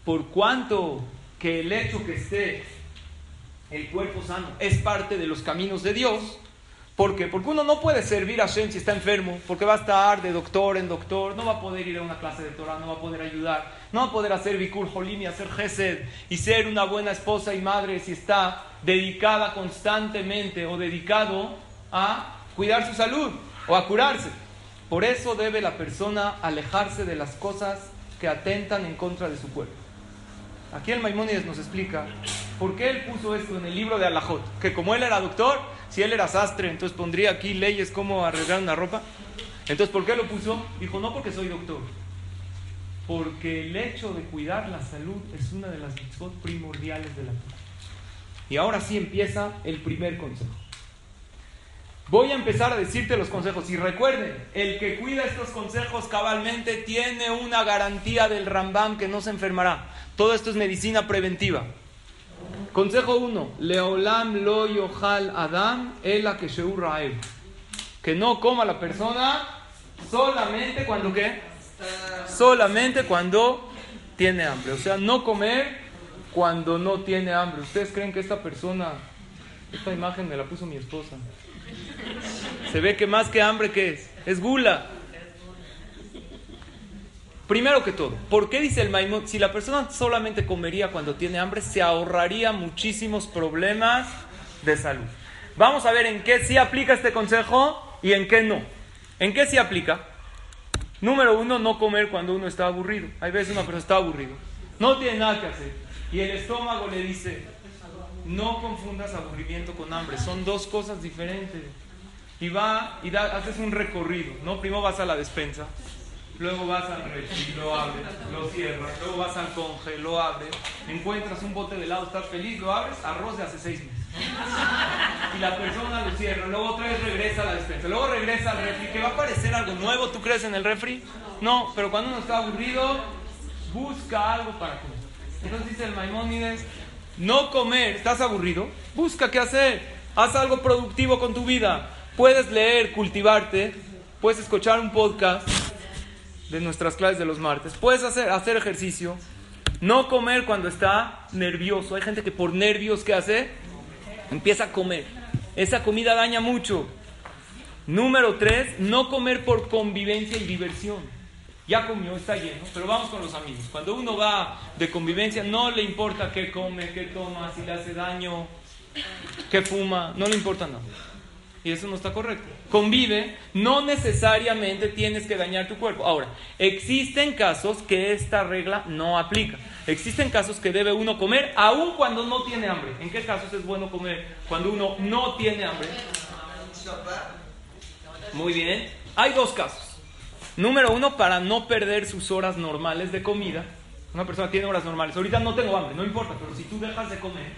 Por cuanto que el hecho que esté el cuerpo sano es parte de los caminos de Dios. ¿Por qué? Porque uno no puede servir a Shem si está enfermo, porque va a estar de doctor en doctor, no va a poder ir a una clase de Torah, no va a poder ayudar, no va a poder hacer Bikur Jolim y hacer Gesed y ser una buena esposa y madre si está dedicada constantemente o dedicado a cuidar su salud o a curarse. Por eso debe la persona alejarse de las cosas que atentan en contra de su cuerpo. Aquí el Maimónides nos explica por qué él puso esto en el libro de Alajot. Que como él era doctor, si él era sastre, entonces pondría aquí leyes como arreglar una ropa. Entonces, ¿por qué lo puso? Dijo, no porque soy doctor. Porque el hecho de cuidar la salud es una de las mitzvot primordiales de la vida. Y ahora sí empieza el primer consejo. Voy a empezar a decirte los consejos. Y recuerden, el que cuida estos consejos cabalmente tiene una garantía del Rambam que no se enfermará. Todo esto es medicina preventiva. Consejo 1. Leolam lo adam ela que Que no coma la persona solamente cuando qué? Solamente cuando tiene hambre. O sea, no comer cuando no tiene hambre. ¿Ustedes creen que esta persona, esta imagen me la puso mi esposa? Se ve que más que hambre, ¿qué es? Es gula. Primero que todo, ¿por qué dice el Maimón? Si la persona solamente comería cuando tiene hambre, se ahorraría muchísimos problemas de salud. Vamos a ver en qué sí aplica este consejo y en qué no. ¿En qué sí aplica? Número uno, no comer cuando uno está aburrido. Hay veces una persona está aburrido, no tiene nada que hacer. Y el estómago le dice, no confundas aburrimiento con hambre, son dos cosas diferentes y va y da, haces un recorrido, ¿no? Primero vas a la despensa, luego vas al refri, lo abres, lo cierras, luego vas al conge, lo abres, encuentras un bote de helado, estás feliz, lo abres, arroz de hace seis meses. Y la persona lo cierra, luego otra vez regresa a la despensa, luego regresa al refri, que va a aparecer algo nuevo, ¿tú crees en el refri? No, pero cuando uno está aburrido, busca algo para comer. Entonces dice el Maimónides, no comer, ¿estás aburrido? Busca qué hacer, haz algo productivo con tu vida Puedes leer, cultivarte, puedes escuchar un podcast de nuestras clases de los martes, puedes hacer, hacer ejercicio, no comer cuando está nervioso. Hay gente que por nervios, ¿qué hace? Empieza a comer. Esa comida daña mucho. Número tres, no comer por convivencia y diversión. Ya comió, está lleno, pero vamos con los amigos. Cuando uno va de convivencia, no le importa qué come, qué toma, si le hace daño, qué fuma, no le importa nada. Y eso no está correcto. Convive, no necesariamente tienes que dañar tu cuerpo. Ahora, existen casos que esta regla no aplica. Existen casos que debe uno comer aun cuando no tiene hambre. ¿En qué casos es bueno comer cuando uno no tiene hambre? Muy bien. Hay dos casos. Número uno, para no perder sus horas normales de comida. Una persona tiene horas normales. Ahorita no tengo hambre, no importa, pero si tú dejas de comer,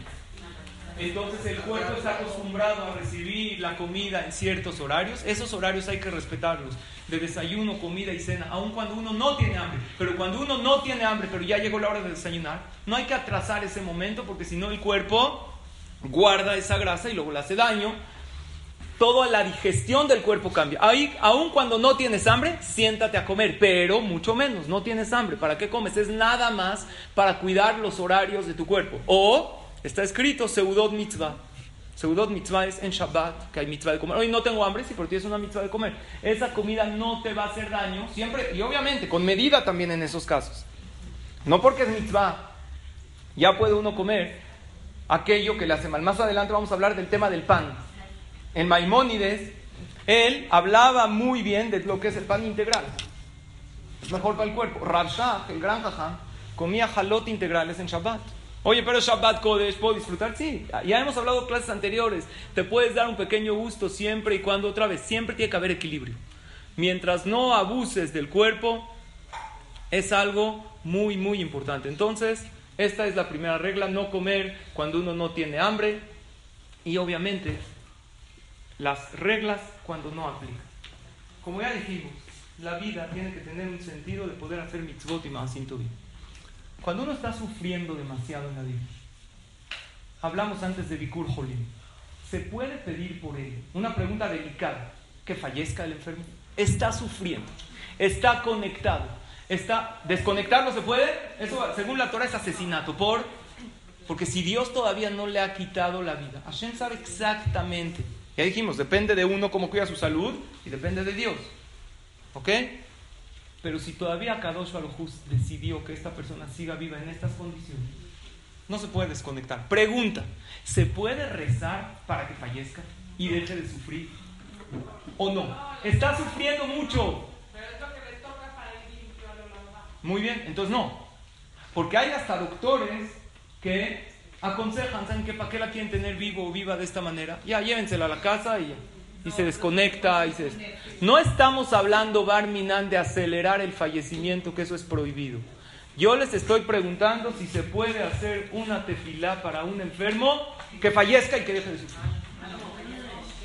entonces el cuerpo está acostumbrado a recibir la comida en ciertos horarios. Esos horarios hay que respetarlos. De desayuno, comida y cena, aun cuando uno no tiene hambre. Pero cuando uno no tiene hambre, pero ya llegó la hora de desayunar, no hay que atrasar ese momento porque si no el cuerpo guarda esa grasa y luego le hace daño. Toda la digestión del cuerpo cambia. Ahí, aun cuando no tienes hambre, siéntate a comer, pero mucho menos, no tienes hambre. ¿Para qué comes? Es nada más para cuidar los horarios de tu cuerpo. O Está escrito Seudot Mitzvah. Seudot Mitzvah es en Shabbat, que hay mitzvah de comer. Hoy no tengo hambre, sí, pero tienes una mitzvah de comer. Esa comida no te va a hacer daño, siempre, y obviamente, con medida también en esos casos. No porque es mitzvah, ya puede uno comer aquello que le hace mal. Más adelante vamos a hablar del tema del pan. En Maimónides, él hablaba muy bien de lo que es el pan integral. Es mejor para el cuerpo. Rabshah, el gran jajam, comía jalot integrales en Shabbat. Oye, pero Shabbat Kodesh, ¿puedo disfrutar? Sí, ya hemos hablado en clases anteriores. Te puedes dar un pequeño gusto siempre y cuando otra vez. Siempre tiene que haber equilibrio. Mientras no abuses del cuerpo, es algo muy, muy importante. Entonces, esta es la primera regla, no comer cuando uno no tiene hambre. Y obviamente, las reglas cuando no aplican. Como ya dijimos, la vida tiene que tener un sentido de poder hacer mitzvot y más bien. Cuando uno está sufriendo demasiado en la vida, hablamos antes de Bikur Jolim, ¿se puede pedir por él una pregunta delicada que fallezca el enfermo? Está sufriendo, está conectado, está desconectarlo se puede? Eso según la Torah es asesinato por porque si Dios todavía no le ha quitado la vida, Hashem sabe exactamente. Ya dijimos, depende de uno cómo cuida su salud y depende de Dios. ¿Ok? Pero si todavía Kadosh Baruj decidió que esta persona siga viva en estas condiciones, no se puede desconectar. Pregunta, ¿se puede rezar para que fallezca y deje de sufrir? ¿O no? Está sufriendo mucho. Muy bien, entonces no. Porque hay hasta doctores que aconsejan, ¿saben qué? ¿Para qué la quieren tener vivo o viva de esta manera? Ya, llévensela a la casa y ya y se desconecta. Y se... No estamos hablando, Barminan, de acelerar el fallecimiento, que eso es prohibido. Yo les estoy preguntando si se puede hacer una tefilá para un enfermo que fallezca y que deje de sufrir.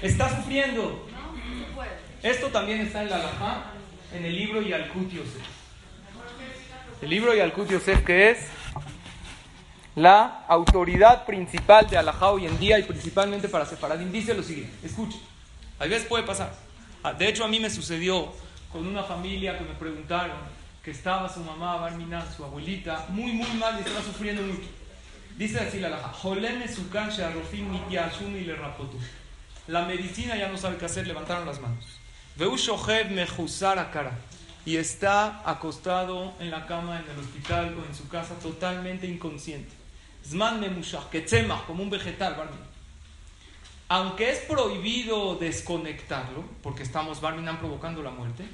Está sufriendo. Esto también está en la Alajá, en el libro Yalkut Yosef. El libro Yalkut Yosef, que es la autoridad principal de Alajá hoy en día y principalmente para Sefaradim, dice lo siguiente: escuchen. A veces puede pasar. Ah, de hecho, a mí me sucedió con una familia que me preguntaron que estaba su mamá, Barmina, su abuelita, muy, muy mal y estaba sufriendo mucho. Dice así la laja, la medicina ya no sabe qué hacer, levantaron las manos. cara y está acostado en la cama en el hospital o en su casa totalmente inconsciente. Zman como un vegetal, Barmina aunque es prohibido desconectarlo, porque estamos Barminan provocando la muerte,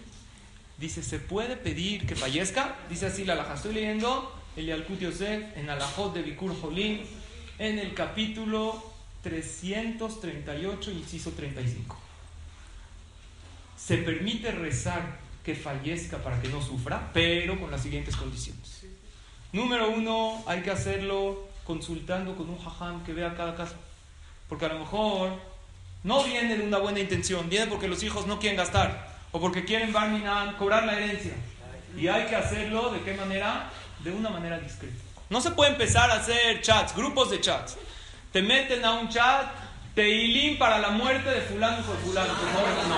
dice, ¿se puede pedir que fallezca? Dice así la laja. Estoy leyendo el Yalkut Yosef en Alajot de Bikur Jolín, en el capítulo 338, inciso 35. Se permite rezar que fallezca para que no sufra, pero con las siguientes condiciones. Número uno, hay que hacerlo consultando con un jajam que vea cada caso. Porque a lo mejor no viene de una buena intención, viene porque los hijos no quieren gastar o porque quieren cobrar la herencia. Y hay que hacerlo de qué manera? De una manera discreta. No se puede empezar a hacer chats, grupos de chats. Te meten a un chat, te hilín para la muerte de fulano por fulano. no,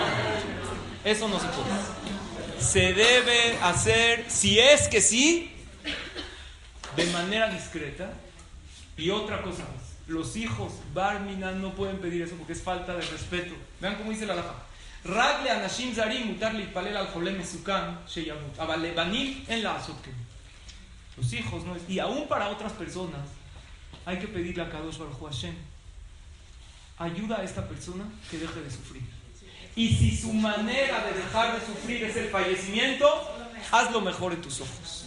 eso no se puede. Se debe hacer, si es que sí, de manera discreta. Y otra cosa más los hijos Barminan no pueden pedir eso porque es falta de respeto. Vean cómo dice la laja. Ragle anashim zarim mutarli palel al jolem sheyamut. Abalebanim en la. Los hijos, ¿no? Y aún para otras personas hay que pedirle a Kadosh Baruch Hashem. ayuda a esta persona que deje de sufrir. Y si su manera de dejar de sufrir es el fallecimiento, hazlo mejor en tus ojos.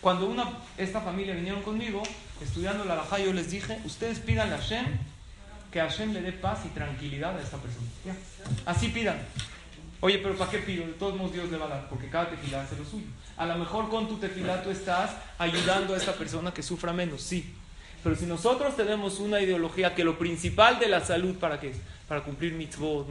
Cuando una, esta familia vinieron conmigo, estudiando la Alajá, yo les dije, ustedes pidan a Hashem que Hashem le dé paz y tranquilidad a esta persona. Así pidan. Oye, pero ¿para qué pido? De todos modos Dios le va a dar, porque cada tefilá hace lo suyo. A lo mejor con tu tefilá tú estás ayudando a esta persona que sufra menos, sí. Pero si nosotros tenemos una ideología que lo principal de la salud, ¿para qué es? Para cumplir mitzvot,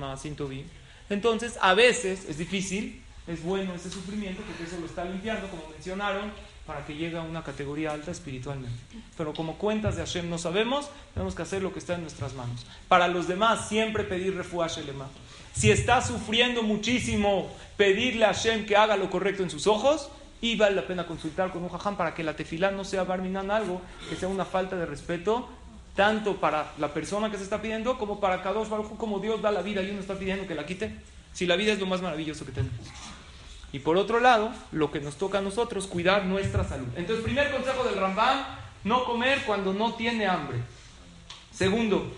bien. Entonces, a veces es difícil, es bueno ese sufrimiento, porque eso lo está limpiando, como mencionaron, para que llegue a una categoría alta espiritualmente. Pero como cuentas de Hashem no sabemos, tenemos que hacer lo que está en nuestras manos. Para los demás, siempre pedir refuaje lema. Si está sufriendo muchísimo, pedirle a Hashem que haga lo correcto en sus ojos y vale la pena consultar con un jajam para que la tefilá no sea barminan algo, que sea una falta de respeto tanto para la persona que se está pidiendo como para cada uno, como Dios da la vida y uno está pidiendo que la quite. Si la vida es lo más maravilloso que tenemos. Y por otro lado, lo que nos toca a nosotros, cuidar nuestra salud. Entonces, primer consejo del Rambam, no comer cuando no tiene hambre. Segundo,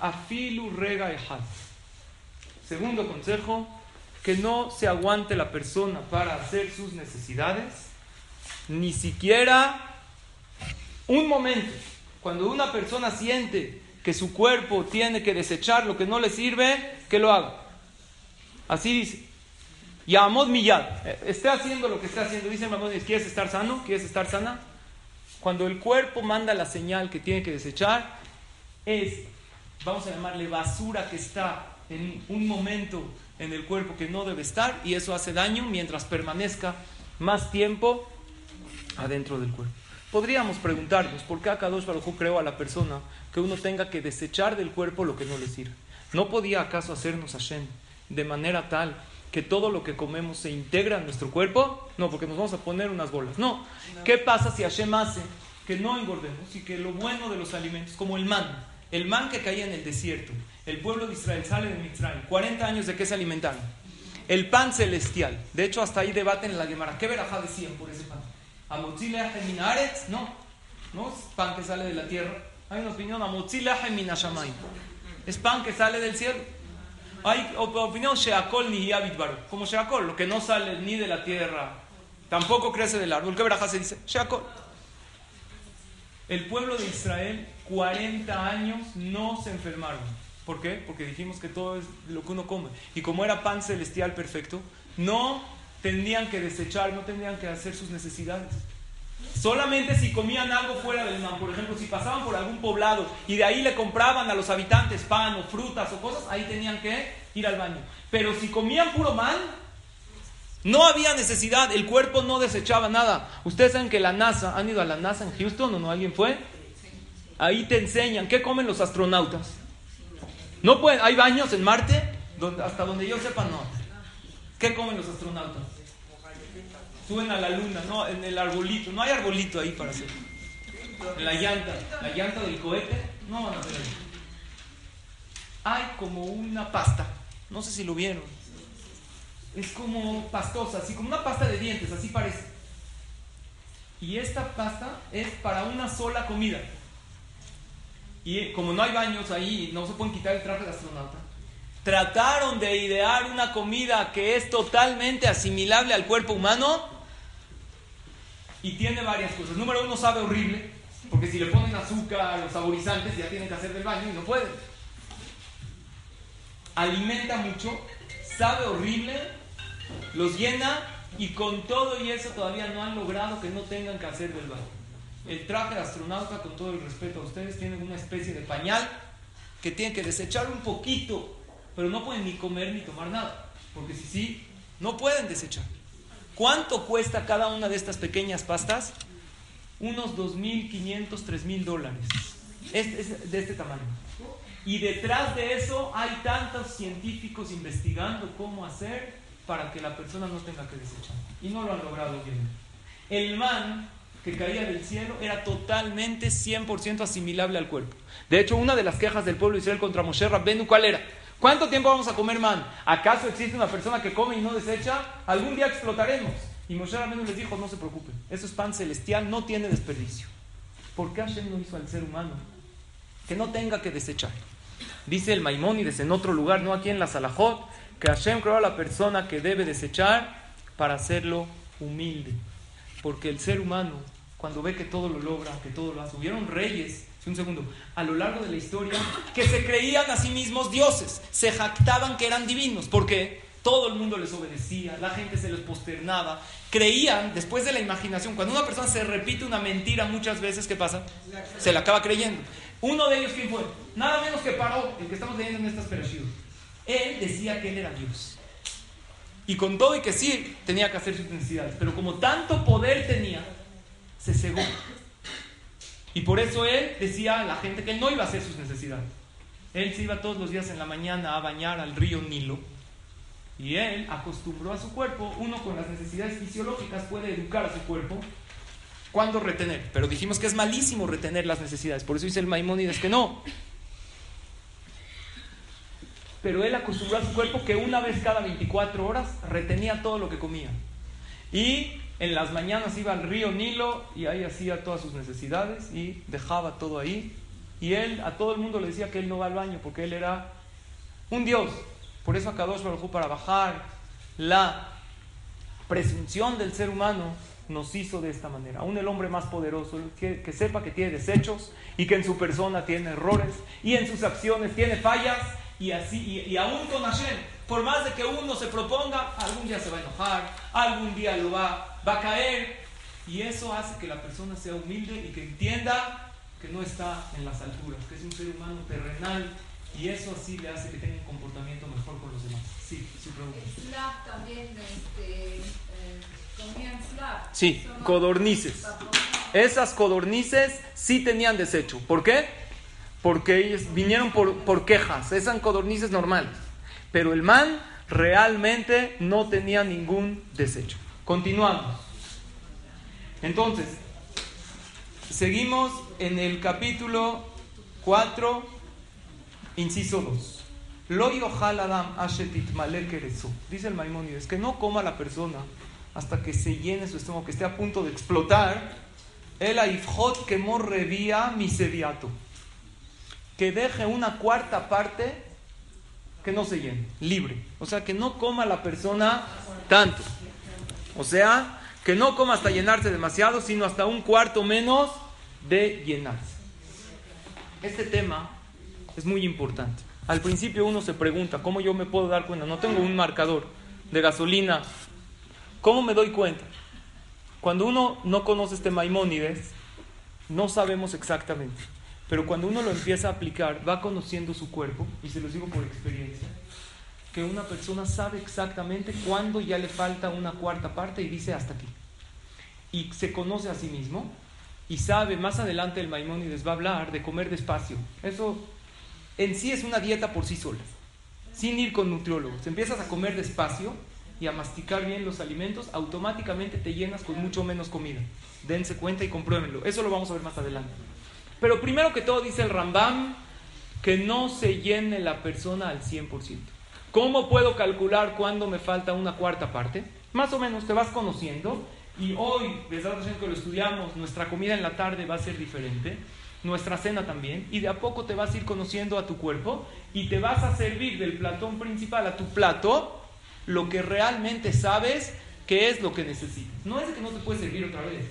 afilu rega Segundo consejo, que no se aguante la persona para hacer sus necesidades, ni siquiera un momento. Cuando una persona siente que su cuerpo tiene que desechar lo que no le sirve, que lo haga. Así dice. Yamod Miyad. Eh, esté haciendo lo que esté haciendo. Dice Mamón, ¿quieres estar sano? ¿Quieres estar sana? Cuando el cuerpo manda la señal que tiene que desechar, es, vamos a llamarle basura que está en un momento en el cuerpo que no debe estar y eso hace daño mientras permanezca más tiempo adentro del cuerpo. Podríamos preguntarnos por qué Akadosh Baruj creó a la persona que uno tenga que desechar del cuerpo lo que no le sirve. ¿No podía acaso hacernos Hashem de manera tal que todo lo que comemos se integra en nuestro cuerpo? No, porque nos vamos a poner unas bolas. No. ¿Qué pasa si Hashem hace que no engordemos y que lo bueno de los alimentos, como el man, el man que caía en el desierto, el pueblo de Israel sale de Mitzrayim, 40 años de qué se alimentaron? El pan celestial. De hecho, hasta ahí debaten en la Gemara. ¿Qué verajá decían por ese pan? ¿Amotzile Minaretz? No. No es pan que sale de la tierra. Hay una opinión, Amotzile Minashamayim. Es pan que sale del cielo. Hay opinión, Sheakol ni Yabitbar. Como Sheakol, lo que no sale ni de la tierra, tampoco crece del árbol. ¿Qué se dice? Sheakol. El pueblo de Israel, 40 años, no se enfermaron. ¿Por qué? Porque dijimos que todo es lo que uno come. Y como era pan celestial perfecto, no tendrían que desechar, no tendrían que hacer sus necesidades. Solamente si comían algo fuera del man, por ejemplo, si pasaban por algún poblado y de ahí le compraban a los habitantes pan o frutas o cosas, ahí tenían que ir al baño. Pero si comían puro mal, no había necesidad, el cuerpo no desechaba nada. Ustedes saben que la NASA, ¿han ido a la NASA en Houston o no? ¿Alguien fue? Ahí te enseñan qué comen los astronautas. No pueden, hay baños en Marte, donde, hasta donde yo sepa no. ¿Qué comen los astronautas? Suben a la luna, no, en el arbolito. No hay arbolito ahí para hacer. En la llanta, la llanta del cohete, no van a hacer ahí. Hay como una pasta, no sé si lo vieron. Es como pastosa, así como una pasta de dientes, así parece. Y esta pasta es para una sola comida. Y como no hay baños ahí, no se pueden quitar el traje de astronauta trataron de idear una comida que es totalmente asimilable al cuerpo humano y tiene varias cosas. Número uno, sabe horrible, porque si le ponen azúcar, los saborizantes ya tienen que hacer del baño y no pueden. Alimenta mucho, sabe horrible, los llena y con todo y eso todavía no han logrado que no tengan que hacer del baño. El traje de astronauta, con todo el respeto a ustedes, tiene una especie de pañal que tiene que desechar un poquito pero no pueden ni comer ni tomar nada, porque si sí, no pueden desechar. ¿Cuánto cuesta cada una de estas pequeñas pastas? Unos 2.500, 3.000 dólares. Es, de este tamaño. Y detrás de eso hay tantos científicos investigando cómo hacer para que la persona no tenga que desechar. Y no lo han logrado bien. El man que caía del cielo era totalmente 100% asimilable al cuerpo. De hecho, una de las quejas del pueblo de Israel contra Moshe Rabbenu, ¿cuál era? ¿Cuánto tiempo vamos a comer man? ¿Acaso existe una persona que come y no desecha? Algún día explotaremos. Y Moshe Rabbeinu les dijo, no se preocupen, eso es pan celestial, no tiene desperdicio. ¿por qué Hashem no hizo al ser humano que no tenga que desechar? Dice el Maimónides en otro lugar, no aquí en la Salahot, que Hashem creó a la persona que debe desechar para hacerlo humilde. Porque el ser humano, cuando ve que todo lo logra, que todo lo hace, hubieron reyes, un segundo, a lo largo de la historia, que se creían a sí mismos dioses, se jactaban que eran divinos. ¿Por qué? Todo el mundo les obedecía, la gente se les posternaba. Creían, después de la imaginación, cuando una persona se repite una mentira muchas veces, ¿qué pasa? Se la acaba creyendo. Uno de ellos, ¿quién fue? Nada menos que Paró, el que estamos leyendo en estas perashiyot. Él decía que él era Dios. Y con todo y que sí, tenía que hacer sus necesidades. Pero como tanto poder tenía, se cegó. Y por eso él decía a la gente que él no iba a hacer sus necesidades. Él se iba todos los días en la mañana a bañar al río Nilo y él acostumbró a su cuerpo, uno con las necesidades fisiológicas puede educar a su cuerpo. ¿Cuándo retener? Pero dijimos que es malísimo retener las necesidades. Por eso dice el Maimónides que no. Pero él acostumbró a su cuerpo que una vez cada 24 horas retenía todo lo que comía. Y en las mañanas iba al río Nilo y ahí hacía todas sus necesidades y dejaba todo ahí. Y él a todo el mundo le decía que él no va al baño porque él era un dios. Por eso Kadosh Baruj para bajar la presunción del ser humano nos hizo de esta manera. Aún el hombre más poderoso, que, sepa que tiene desechos y que en su persona tiene errores y en sus acciones tiene fallas y así y, aún con Hashem, por más de que uno se proponga, algún día se va a enojar, algún día lo va, va a caer y eso hace que la persona sea humilde y que entienda que no está en las alturas, que es un ser humano terrenal y eso así le hace que tenga un comportamiento mejor con los demás. Sí, su pregunta. Slav también, este, eh, comían slav. Sí, codornices. Esas codornices sí tenían desecho. ¿Por qué? Porque ellos vinieron por, por quejas. Esas codornices normales. Pero el man realmente no tenía ningún desecho. Continuamos. Entonces, seguimos en el capítulo 4 Inciso 2. Lo Dice el Maimónides que no coma la persona hasta que se llene su estómago, que esté a punto de explotar. El aifjot que morrevía miseriato. Que deje una cuarta parte que no se llene, libre. O sea, que no coma la persona tanto. O sea, que no coma hasta llenarse demasiado, sino hasta un cuarto menos de llenarse. Este tema es muy importante. Al principio uno se pregunta, ¿cómo yo me puedo dar cuenta? No tengo un marcador de gasolina. ¿Cómo me doy cuenta? Cuando uno no conoce este Maimónides, no sabemos exactamente. Pero cuando uno lo empieza a aplicar, va conociendo su cuerpo, y se lo digo por experiencia, que una persona sabe exactamente cuándo ya le falta una cuarta parte y dice hasta aquí. Y se conoce a sí mismo y sabe, más adelante el Maimónides va a hablar de comer despacio. Eso en sí es una dieta por sí sola, sin ir con nutriólogos. Empiezas a comer despacio y a masticar bien los alimentos, automáticamente te llenas con mucho menos comida. Dense cuenta y compruébenlo. Eso lo vamos a ver más adelante. Pero primero que todo dice el Rambam que no se llene la persona al 100%. ¿Cómo puedo calcular cuándo me falta una cuarta parte? Más o menos te vas conociendo y hoy, desde que lo estudiamos, nuestra comida en la tarde va a ser diferente nuestra cena también, y de a poco te vas a ir conociendo a tu cuerpo y te vas a servir del platón principal a tu plato lo que realmente sabes que es lo que necesitas. No es que no te puedes servir otra vez.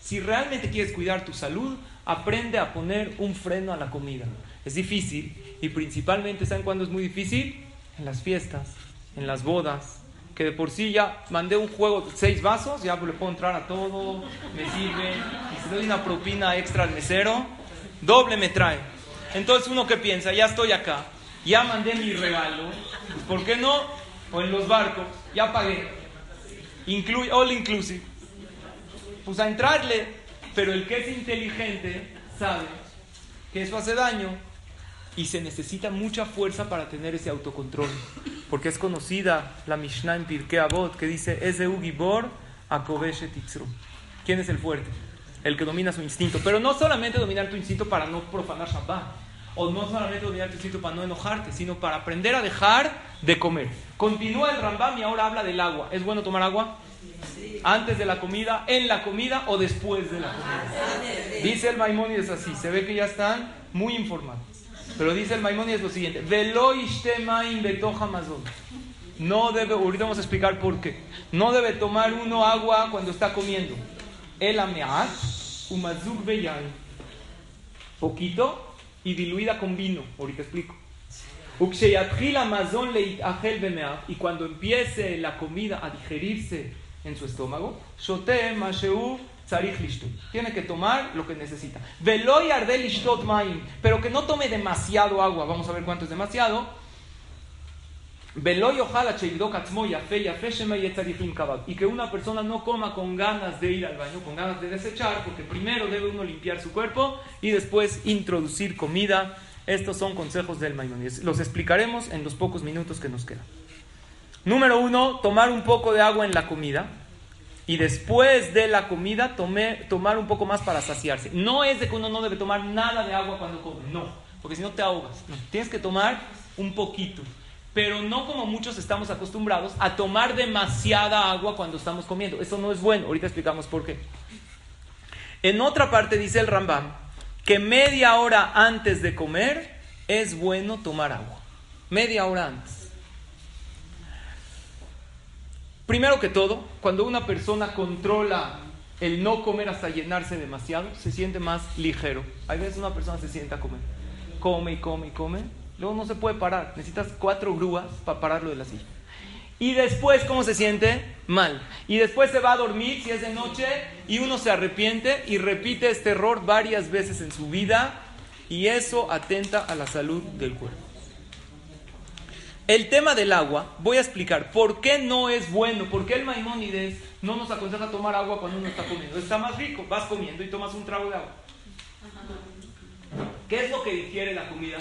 Si realmente quieres cuidar tu salud, aprende a poner un freno a la comida. Es difícil y principalmente, ¿saben cuándo es muy difícil? En las fiestas, en las bodas, que de por sí ya mandé un juego de seis vasos, ya le puedo entrar a todo, me sirve, y si doy una propina extra al mesero, doble me trae. Entonces uno que piensa, ya estoy acá, ya mandé mi regalo, pues, ¿por qué no? O en los barcos, ya pagué, Incluye, all inclusive, pues a entrarle, pero el que es inteligente sabe que eso hace daño y se necesita mucha fuerza para tener ese autocontrol. Porque es conocida la Mishnah en Pirkei Avot que dice: Ezeu Gibor Akobeshe Titzru. ¿Quién es el fuerte? El que domina su instinto. Pero no solamente dominar tu instinto para no profanar Shabbat. O no solamente dominar tu instinto para no enojarte, sino para aprender a dejar de comer. Continúa el Rambam y ahora habla del agua. ¿Es bueno tomar agua? ¿Antes de la comida, en la comida o después de la comida? Dice el Maimónides así, se ve que ya están muy informados. Pero dice el Maimónides lo siguiente, no debe, ahorita vamos a explicar por qué. No debe tomar uno agua cuando está comiendo. El ameat, umazuk Poquito y diluida con vino. Ahorita explico. Y cuando empiece la comida a digerirse en su estómago, tiene que tomar lo que necesita. Pero que no tome demasiado agua. Vamos a ver cuánto es demasiado. Y que una persona no coma con ganas de ir al baño, con ganas de desechar, porque primero debe uno limpiar su cuerpo y después introducir comida estos son consejos del Maimonides. Los explicaremos en los pocos minutos que nos quedan. Número uno, tomar un poco de agua en la comida. Y después de la comida, tomar un poco más para saciarse. No es de que uno no debe tomar nada de agua cuando come, no, porque si no te ahogas. tienes que tomar un poquito, pero no como muchos estamos acostumbrados a tomar demasiada agua cuando estamos comiendo. Eso no es bueno, ahorita explicamos por qué. En otra parte dice el Rambam que media hora antes de comer es bueno tomar agua. Media hora antes. Primero que todo, cuando una persona controla el no comer hasta llenarse demasiado, se siente más ligero. Hay veces una persona se sienta a comer. Come y come y come. Luego no se puede parar. Necesitas cuatro grúas para pararlo de la silla. Y después, ¿cómo se siente? Mal. Y después se va a dormir si es de noche y uno se arrepiente y repite este error varias veces en su vida y eso atenta a la salud del cuerpo. El tema del agua, voy a explicar por qué no es bueno, por qué el Maimónides no nos aconseja tomar agua cuando uno está comiendo. Está más rico, vas comiendo y tomas un trago de agua. ¿Qué es lo que digiere la comida?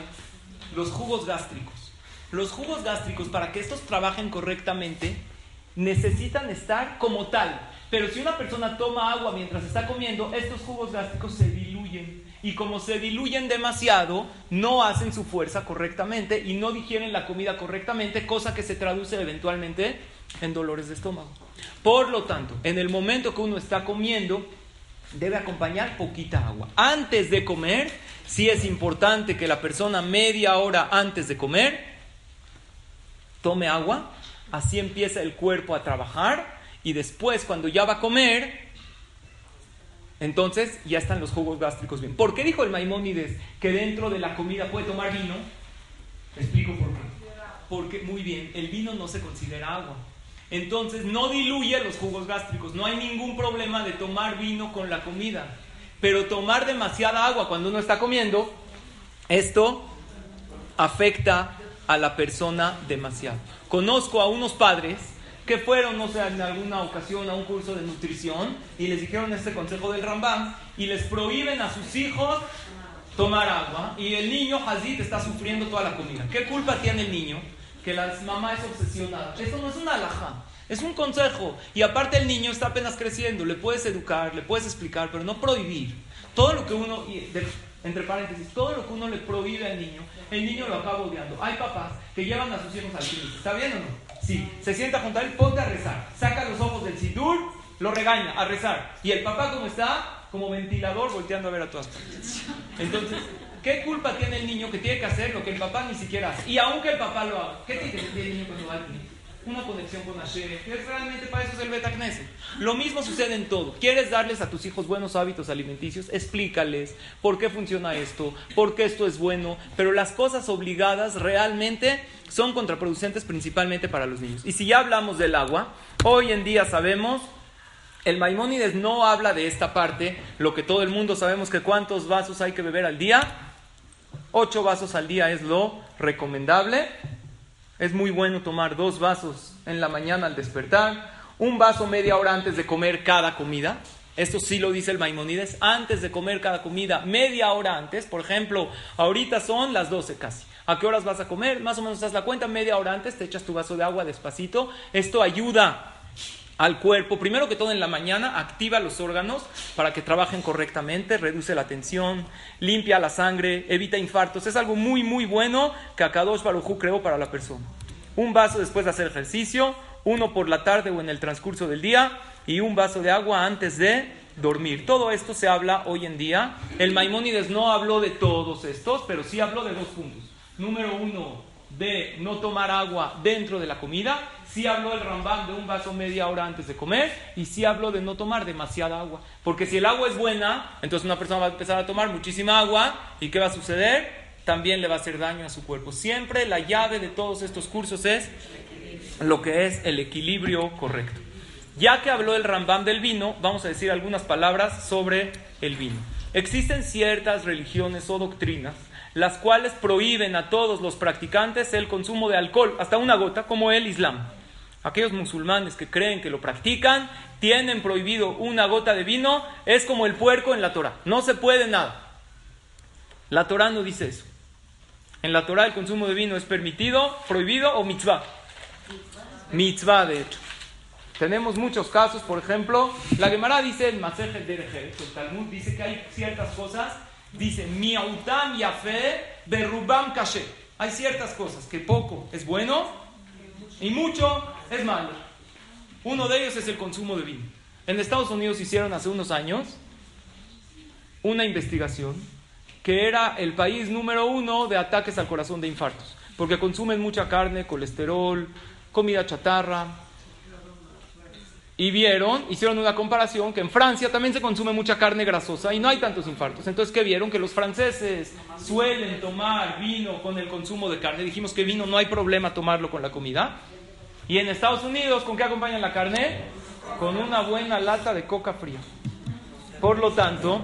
Los jugos gástricos. Los jugos gástricos, para que estos trabajen correctamente, necesitan estar como tal. Pero si una persona toma agua mientras está comiendo, estos jugos gástricos se diluyen. Y como se diluyen demasiado, no hacen su fuerza correctamente y no digieren la comida correctamente, cosa que se traduce eventualmente en dolores de estómago. Por lo tanto, en el momento que uno está comiendo, debe acompañar poquita agua. Antes de comer, sí es importante que la persona media hora antes de comer tome agua, así empieza el cuerpo a trabajar y después cuando ya va a comer, entonces ya están los jugos gástricos bien. ¿Por qué dijo el Maimónides que dentro de la comida puede tomar vino? explico por qué. Porque, muy bien, el vino no se considera agua. Entonces no diluye los jugos gástricos. No hay ningún problema de tomar vino con la comida. Pero tomar demasiada agua cuando uno está comiendo, esto afecta a la persona demasiado. Conozco a unos padres que fueron, no sé, en alguna ocasión a un curso de nutrición y les dijeron este consejo del Rambam y les prohíben a sus hijos tomar agua y el niño Hazid está sufriendo toda la comida. ¿Qué culpa tiene el niño? Que la mamá es obsesionada. Esto no es una alhaja, es un consejo. Y aparte el niño está apenas creciendo, le puedes educar, le puedes explicar, pero no prohibir. Todo lo que uno, entre paréntesis, todo lo que uno le prohíbe al niño, el niño lo acaba odiando. Hay papás que llevan a sus hijos al cine. ¿Está bien o no? Sí. Se sienta junto a él, ponte a rezar. Saca los ojos del sidur, lo regaña, a rezar. Y el papá, como está, como ventilador, volteando a ver a todas partes. Entonces, ¿qué culpa tiene el niño que tiene que hacer lo que el papá ni siquiera hace? Y aunque el papá lo haga, ¿qué tiene que el niño cuando va al cine? Una conexión con Hashem, que realmente para eso es el Betacneset. Lo mismo sucede en todo. ¿Quieres darles a tus hijos buenos hábitos alimenticios? Explícales por qué funciona esto, por qué esto es bueno, pero las cosas obligadas realmente son contraproducentes principalmente para los niños. Y si ya hablamos del agua, hoy en día sabemos el Maimónides no habla de esta parte, lo que todo el mundo sabemos que cuántos vasos hay que beber al día. Ocho vasos al día es lo recomendable. Es muy bueno tomar dos vasos en la mañana al despertar, un vaso media hora antes de comer cada comida. Esto sí lo dice el Maimonides, antes de comer cada comida, media hora antes. Por ejemplo, ahorita son las 12 casi. ¿A qué horas vas a comer? Más o menos das la cuenta, media hora antes, te echas tu vaso de agua despacito. Esto ayuda al cuerpo, primero que todo en la mañana, activa los órganos para que trabajen correctamente, reduce la tensión, limpia la sangre, evita infartos. Es algo muy, muy bueno que Akadosh Baruj creó para la persona. Un vaso después de hacer ejercicio, uno por la tarde o en el transcurso del día, y un vaso de agua antes de dormir. Todo esto se habla hoy en día. El Maimónides no habló de todos estos, pero sí habló de dos puntos. Número uno, de no tomar agua dentro de la comida. Sí habló el Rambam de un vaso media hora antes de comer. Y sí habló de no tomar demasiada agua. Porque si el agua es buena, entonces una persona va a empezar a tomar muchísima agua. ¿Y qué va a suceder? También le va a hacer daño a su cuerpo. Siempre la llave de todos estos cursos es lo que es el equilibrio correcto. Ya que habló el Rambam del vino, vamos a decir algunas palabras sobre el vino. Existen ciertas religiones o doctrinas las cuales prohíben a todos los practicantes el consumo de alcohol, hasta una gota, como el Islam. Aquellos musulmanes que creen que lo practican, tienen prohibido una gota de vino, es como el puerco en la Torah, no se puede nada. La Torah no dice eso. En la Torah el consumo de vino es permitido, prohibido o mitzvah. Mitzvah, de hecho. Tenemos muchos casos, por ejemplo, la Gemara dice en Masejet el Talmud dice que hay ciertas cosas dice, miautam yafe berubam. Hay ciertas cosas que poco es bueno y mucho es malo. Uno de ellos es el consumo de vino. En Estados Unidos hicieron hace unos años una investigación que era el país número uno de ataques al corazón de infartos, porque consumen mucha carne, colesterol, comida chatarra, y vieron, hicieron una comparación que en Francia también se consume mucha carne grasosa y no hay tantos infartos. Entonces, ¿qué vieron? Que los franceses suelen tomar vino con el consumo de carne. Dijimos que vino no hay problema tomarlo con la comida. Y en Estados Unidos, ¿con qué acompañan la carne? Con una buena lata de coca fría. Por lo tanto,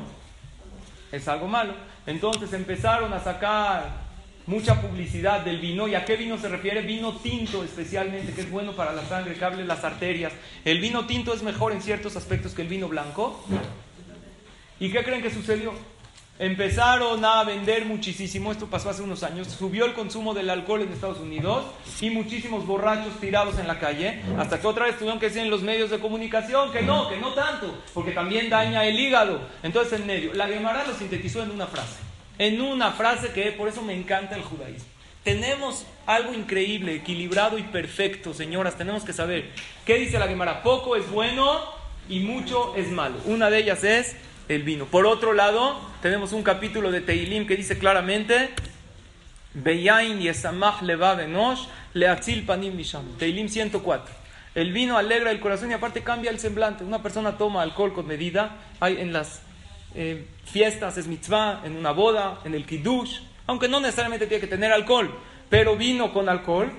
es algo malo. Entonces empezaron a sacar mucha publicidad del vino. ¿Y a qué vino se refiere? Vino tinto especialmente, que es bueno para la sangre, que hable las arterias. El vino tinto es mejor en ciertos aspectos que el vino blanco. ¿Y qué creen que sucedió? Empezaron a vender muchísimo, esto pasó hace unos años, subió el consumo del alcohol en Estados Unidos y muchísimos borrachos tirados en la calle, hasta que otra vez tuvieron que decir en los medios de comunicación que no, que no tanto, porque también daña el hígado. Entonces en medio, la Gemara lo sintetizó en una frase en una frase que por eso me encanta el judaísmo. Tenemos algo increíble, equilibrado y perfecto, señoras. Tenemos que saber qué dice la Gemara. Poco es bueno y mucho es malo. Una de ellas es el vino. Por otro lado, tenemos un capítulo de Teilim que dice claramente: Beyain yesamach levav leatzil panim misham. Teilim 104. El vino alegra el corazón y aparte cambia el semblante. Una persona toma alcohol con medida. Hay en las eh, fiestas es mitzvah, en una boda, en el kiddush, aunque no necesariamente tiene que tener alcohol, pero vino con alcohol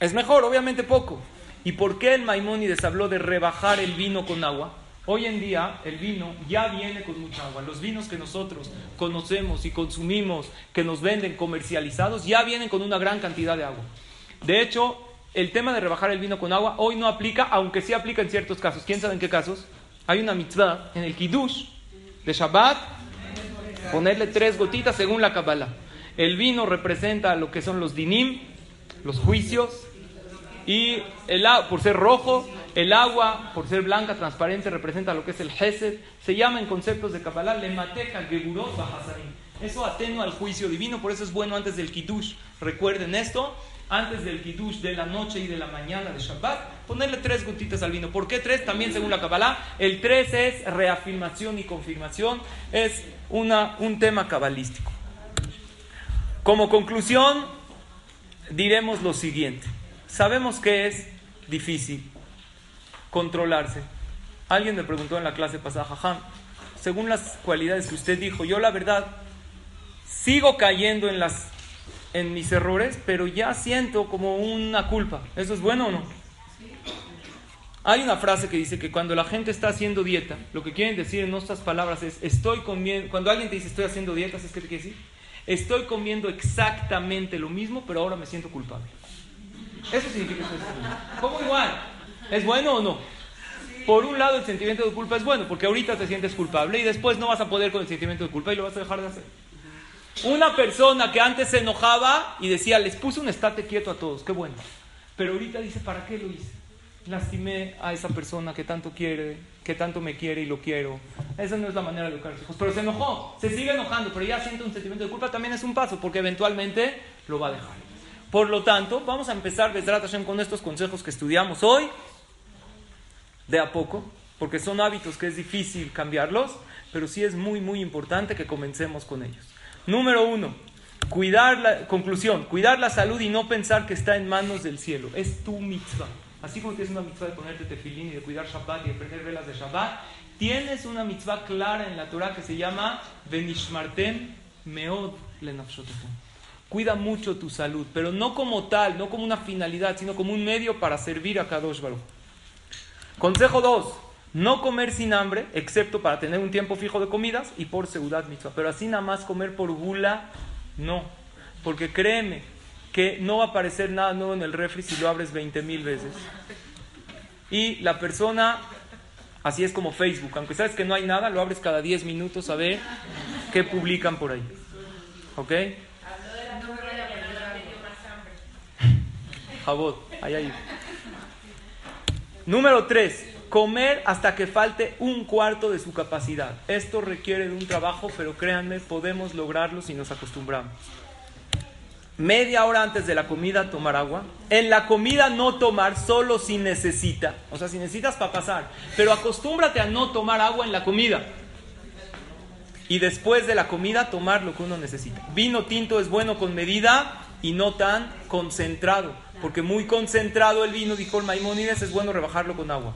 es mejor, obviamente poco. ¿Y por qué el Maimónides habló de rebajar el vino con agua? Hoy en día el vino ya viene con mucha agua. Los vinos que nosotros conocemos y consumimos, que nos venden comercializados, ya vienen con una gran cantidad de agua. De hecho, el tema de rebajar el vino con agua hoy no aplica, aunque sí aplica en ciertos casos. ¿Quién sabe en qué casos? Hay una mitzvah en el kiddush de Shabbat, ponerle tres gotitas según la Kabbalah. El vino representa lo que son los dinim, los juicios, y el, por ser rojo, el agua, por ser blanca, transparente, representa lo que es el Hesed. Se llama en conceptos de Kabbalah lemateca geburot bahasarim. Eso atenúa al juicio divino, por eso es bueno antes del Kiddush. Recuerden esto antes del Kiddush de la noche y de la mañana de Shabbat, ponerle tres gotitas al vino. ¿Por qué tres? También según la Kabbalah, el tres es reafirmación y confirmación, es una, un tema cabalístico. Como conclusión, diremos lo siguiente. Sabemos que es difícil controlarse. Alguien me preguntó en la clase pasada, Jajam, según las cualidades que usted dijo, yo la verdad sigo cayendo en las en mis errores, pero ya siento como una culpa. ¿Eso es bueno o no? Hay una frase que dice que cuando la gente está haciendo dieta, lo que quieren decir en nuestras palabras es, estoy comiendo, cuando alguien te dice estoy haciendo dieta, ¿sabes qué te quiere decir? Estoy comiendo exactamente lo mismo, pero ahora me siento culpable. Eso significa que estoy haciendo. ¿Cómo igual? ¿Es bueno o no? Por un lado el sentimiento de culpa es bueno, porque ahorita te sientes culpable y después no vas a poder con el sentimiento de culpa y lo vas a dejar de hacer. Una persona que antes se enojaba y decía, les puse un estate quieto a todos, qué bueno. Pero ahorita dice, ¿para qué lo hice? Lastimé a esa persona que tanto quiere, que tanto me quiere y lo quiero. Esa no es la manera de educar a los hijos. Pero se enojó, se sigue enojando, pero ya siente un sentimiento de culpa, también es un paso, porque eventualmente lo va a dejar. Por lo tanto, vamos a empezar, Besrat Hashem, con estos consejos que estudiamos hoy. De a poco, porque son hábitos que es difícil cambiarlos, pero sí es muy, muy importante que comencemos con ellos. Número uno, cuidar la, conclusión, cuidar la salud y no pensar que está en manos del cielo. Es tu mitzvah. Así como tienes una mitzvah de ponerte tefilín y de cuidar Shabbat y de prender velas de Shabbat, tienes una mitzvah clara en la Torah que se llama Benishmartem Meod Cuida mucho tu salud, pero no como tal, no como una finalidad, sino como un medio para servir a Kadosh Baruch. Consejo 2. No comer sin hambre, excepto para tener un tiempo fijo de comidas y por seguridad mitzvah. Pero así nada más comer por gula, no. Porque créeme que no va a aparecer nada nuevo en el refri si lo abres 20 mil veces. Y la persona, así es como Facebook, aunque sabes que no hay nada, lo abres cada 10 minutos a ver qué publican por ahí. ¿Ok? Jabot, ahí, ahí. Número 3 comer hasta que falte un cuarto de su capacidad. Esto requiere de un trabajo, pero créanme, podemos lograrlo si nos acostumbramos. Media hora antes de la comida tomar agua. En la comida no tomar solo si necesita. O sea, si necesitas para pasar. Pero acostúmbrate a no tomar agua en la comida. Y después de la comida tomar lo que uno necesita. Vino tinto es bueno con medida y no tan concentrado. Porque muy concentrado el vino, dijo el Maimónides, es bueno rebajarlo con agua.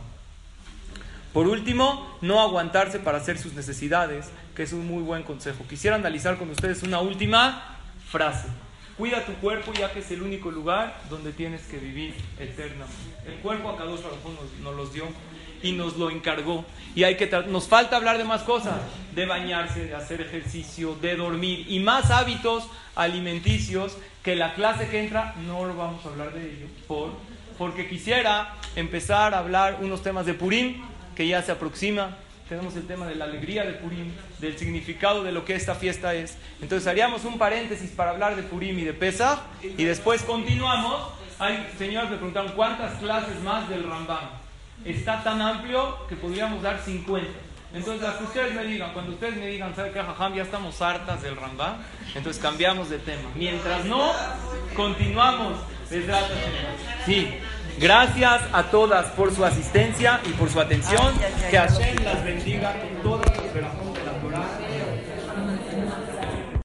Por último, no aguantarse para hacer sus necesidades, que es un muy buen consejo. Quisiera analizar con ustedes una última frase. Cuida tu cuerpo ya que es el único lugar donde tienes que vivir eternamente. El cuerpo a cada nos, nos los dio y nos lo encargó. Y hay que nos falta hablar de más cosas, de bañarse, de hacer ejercicio, de dormir y más hábitos alimenticios que la clase que entra no lo vamos a hablar de ello por porque quisiera empezar a hablar unos temas de Purim que ya se aproxima. Tenemos el tema de la alegría de Purim, del significado de lo que esta fiesta es. Entonces haríamos un paréntesis para hablar de Purim y de Pesach y después continuamos. Hay señores me preguntaron cuántas clases más del Rambam. Está tan amplio que podríamos dar 50. Entonces, las que ustedes me digan, cuando ustedes me digan, ¿sabe qué, Jajam? Ya estamos hartas del Rambam, entonces cambiamos de tema. Mientras no, continuamos. Sí. Gracias a todas por su asistencia y por su atención. Que Hashem las bendiga con todas las.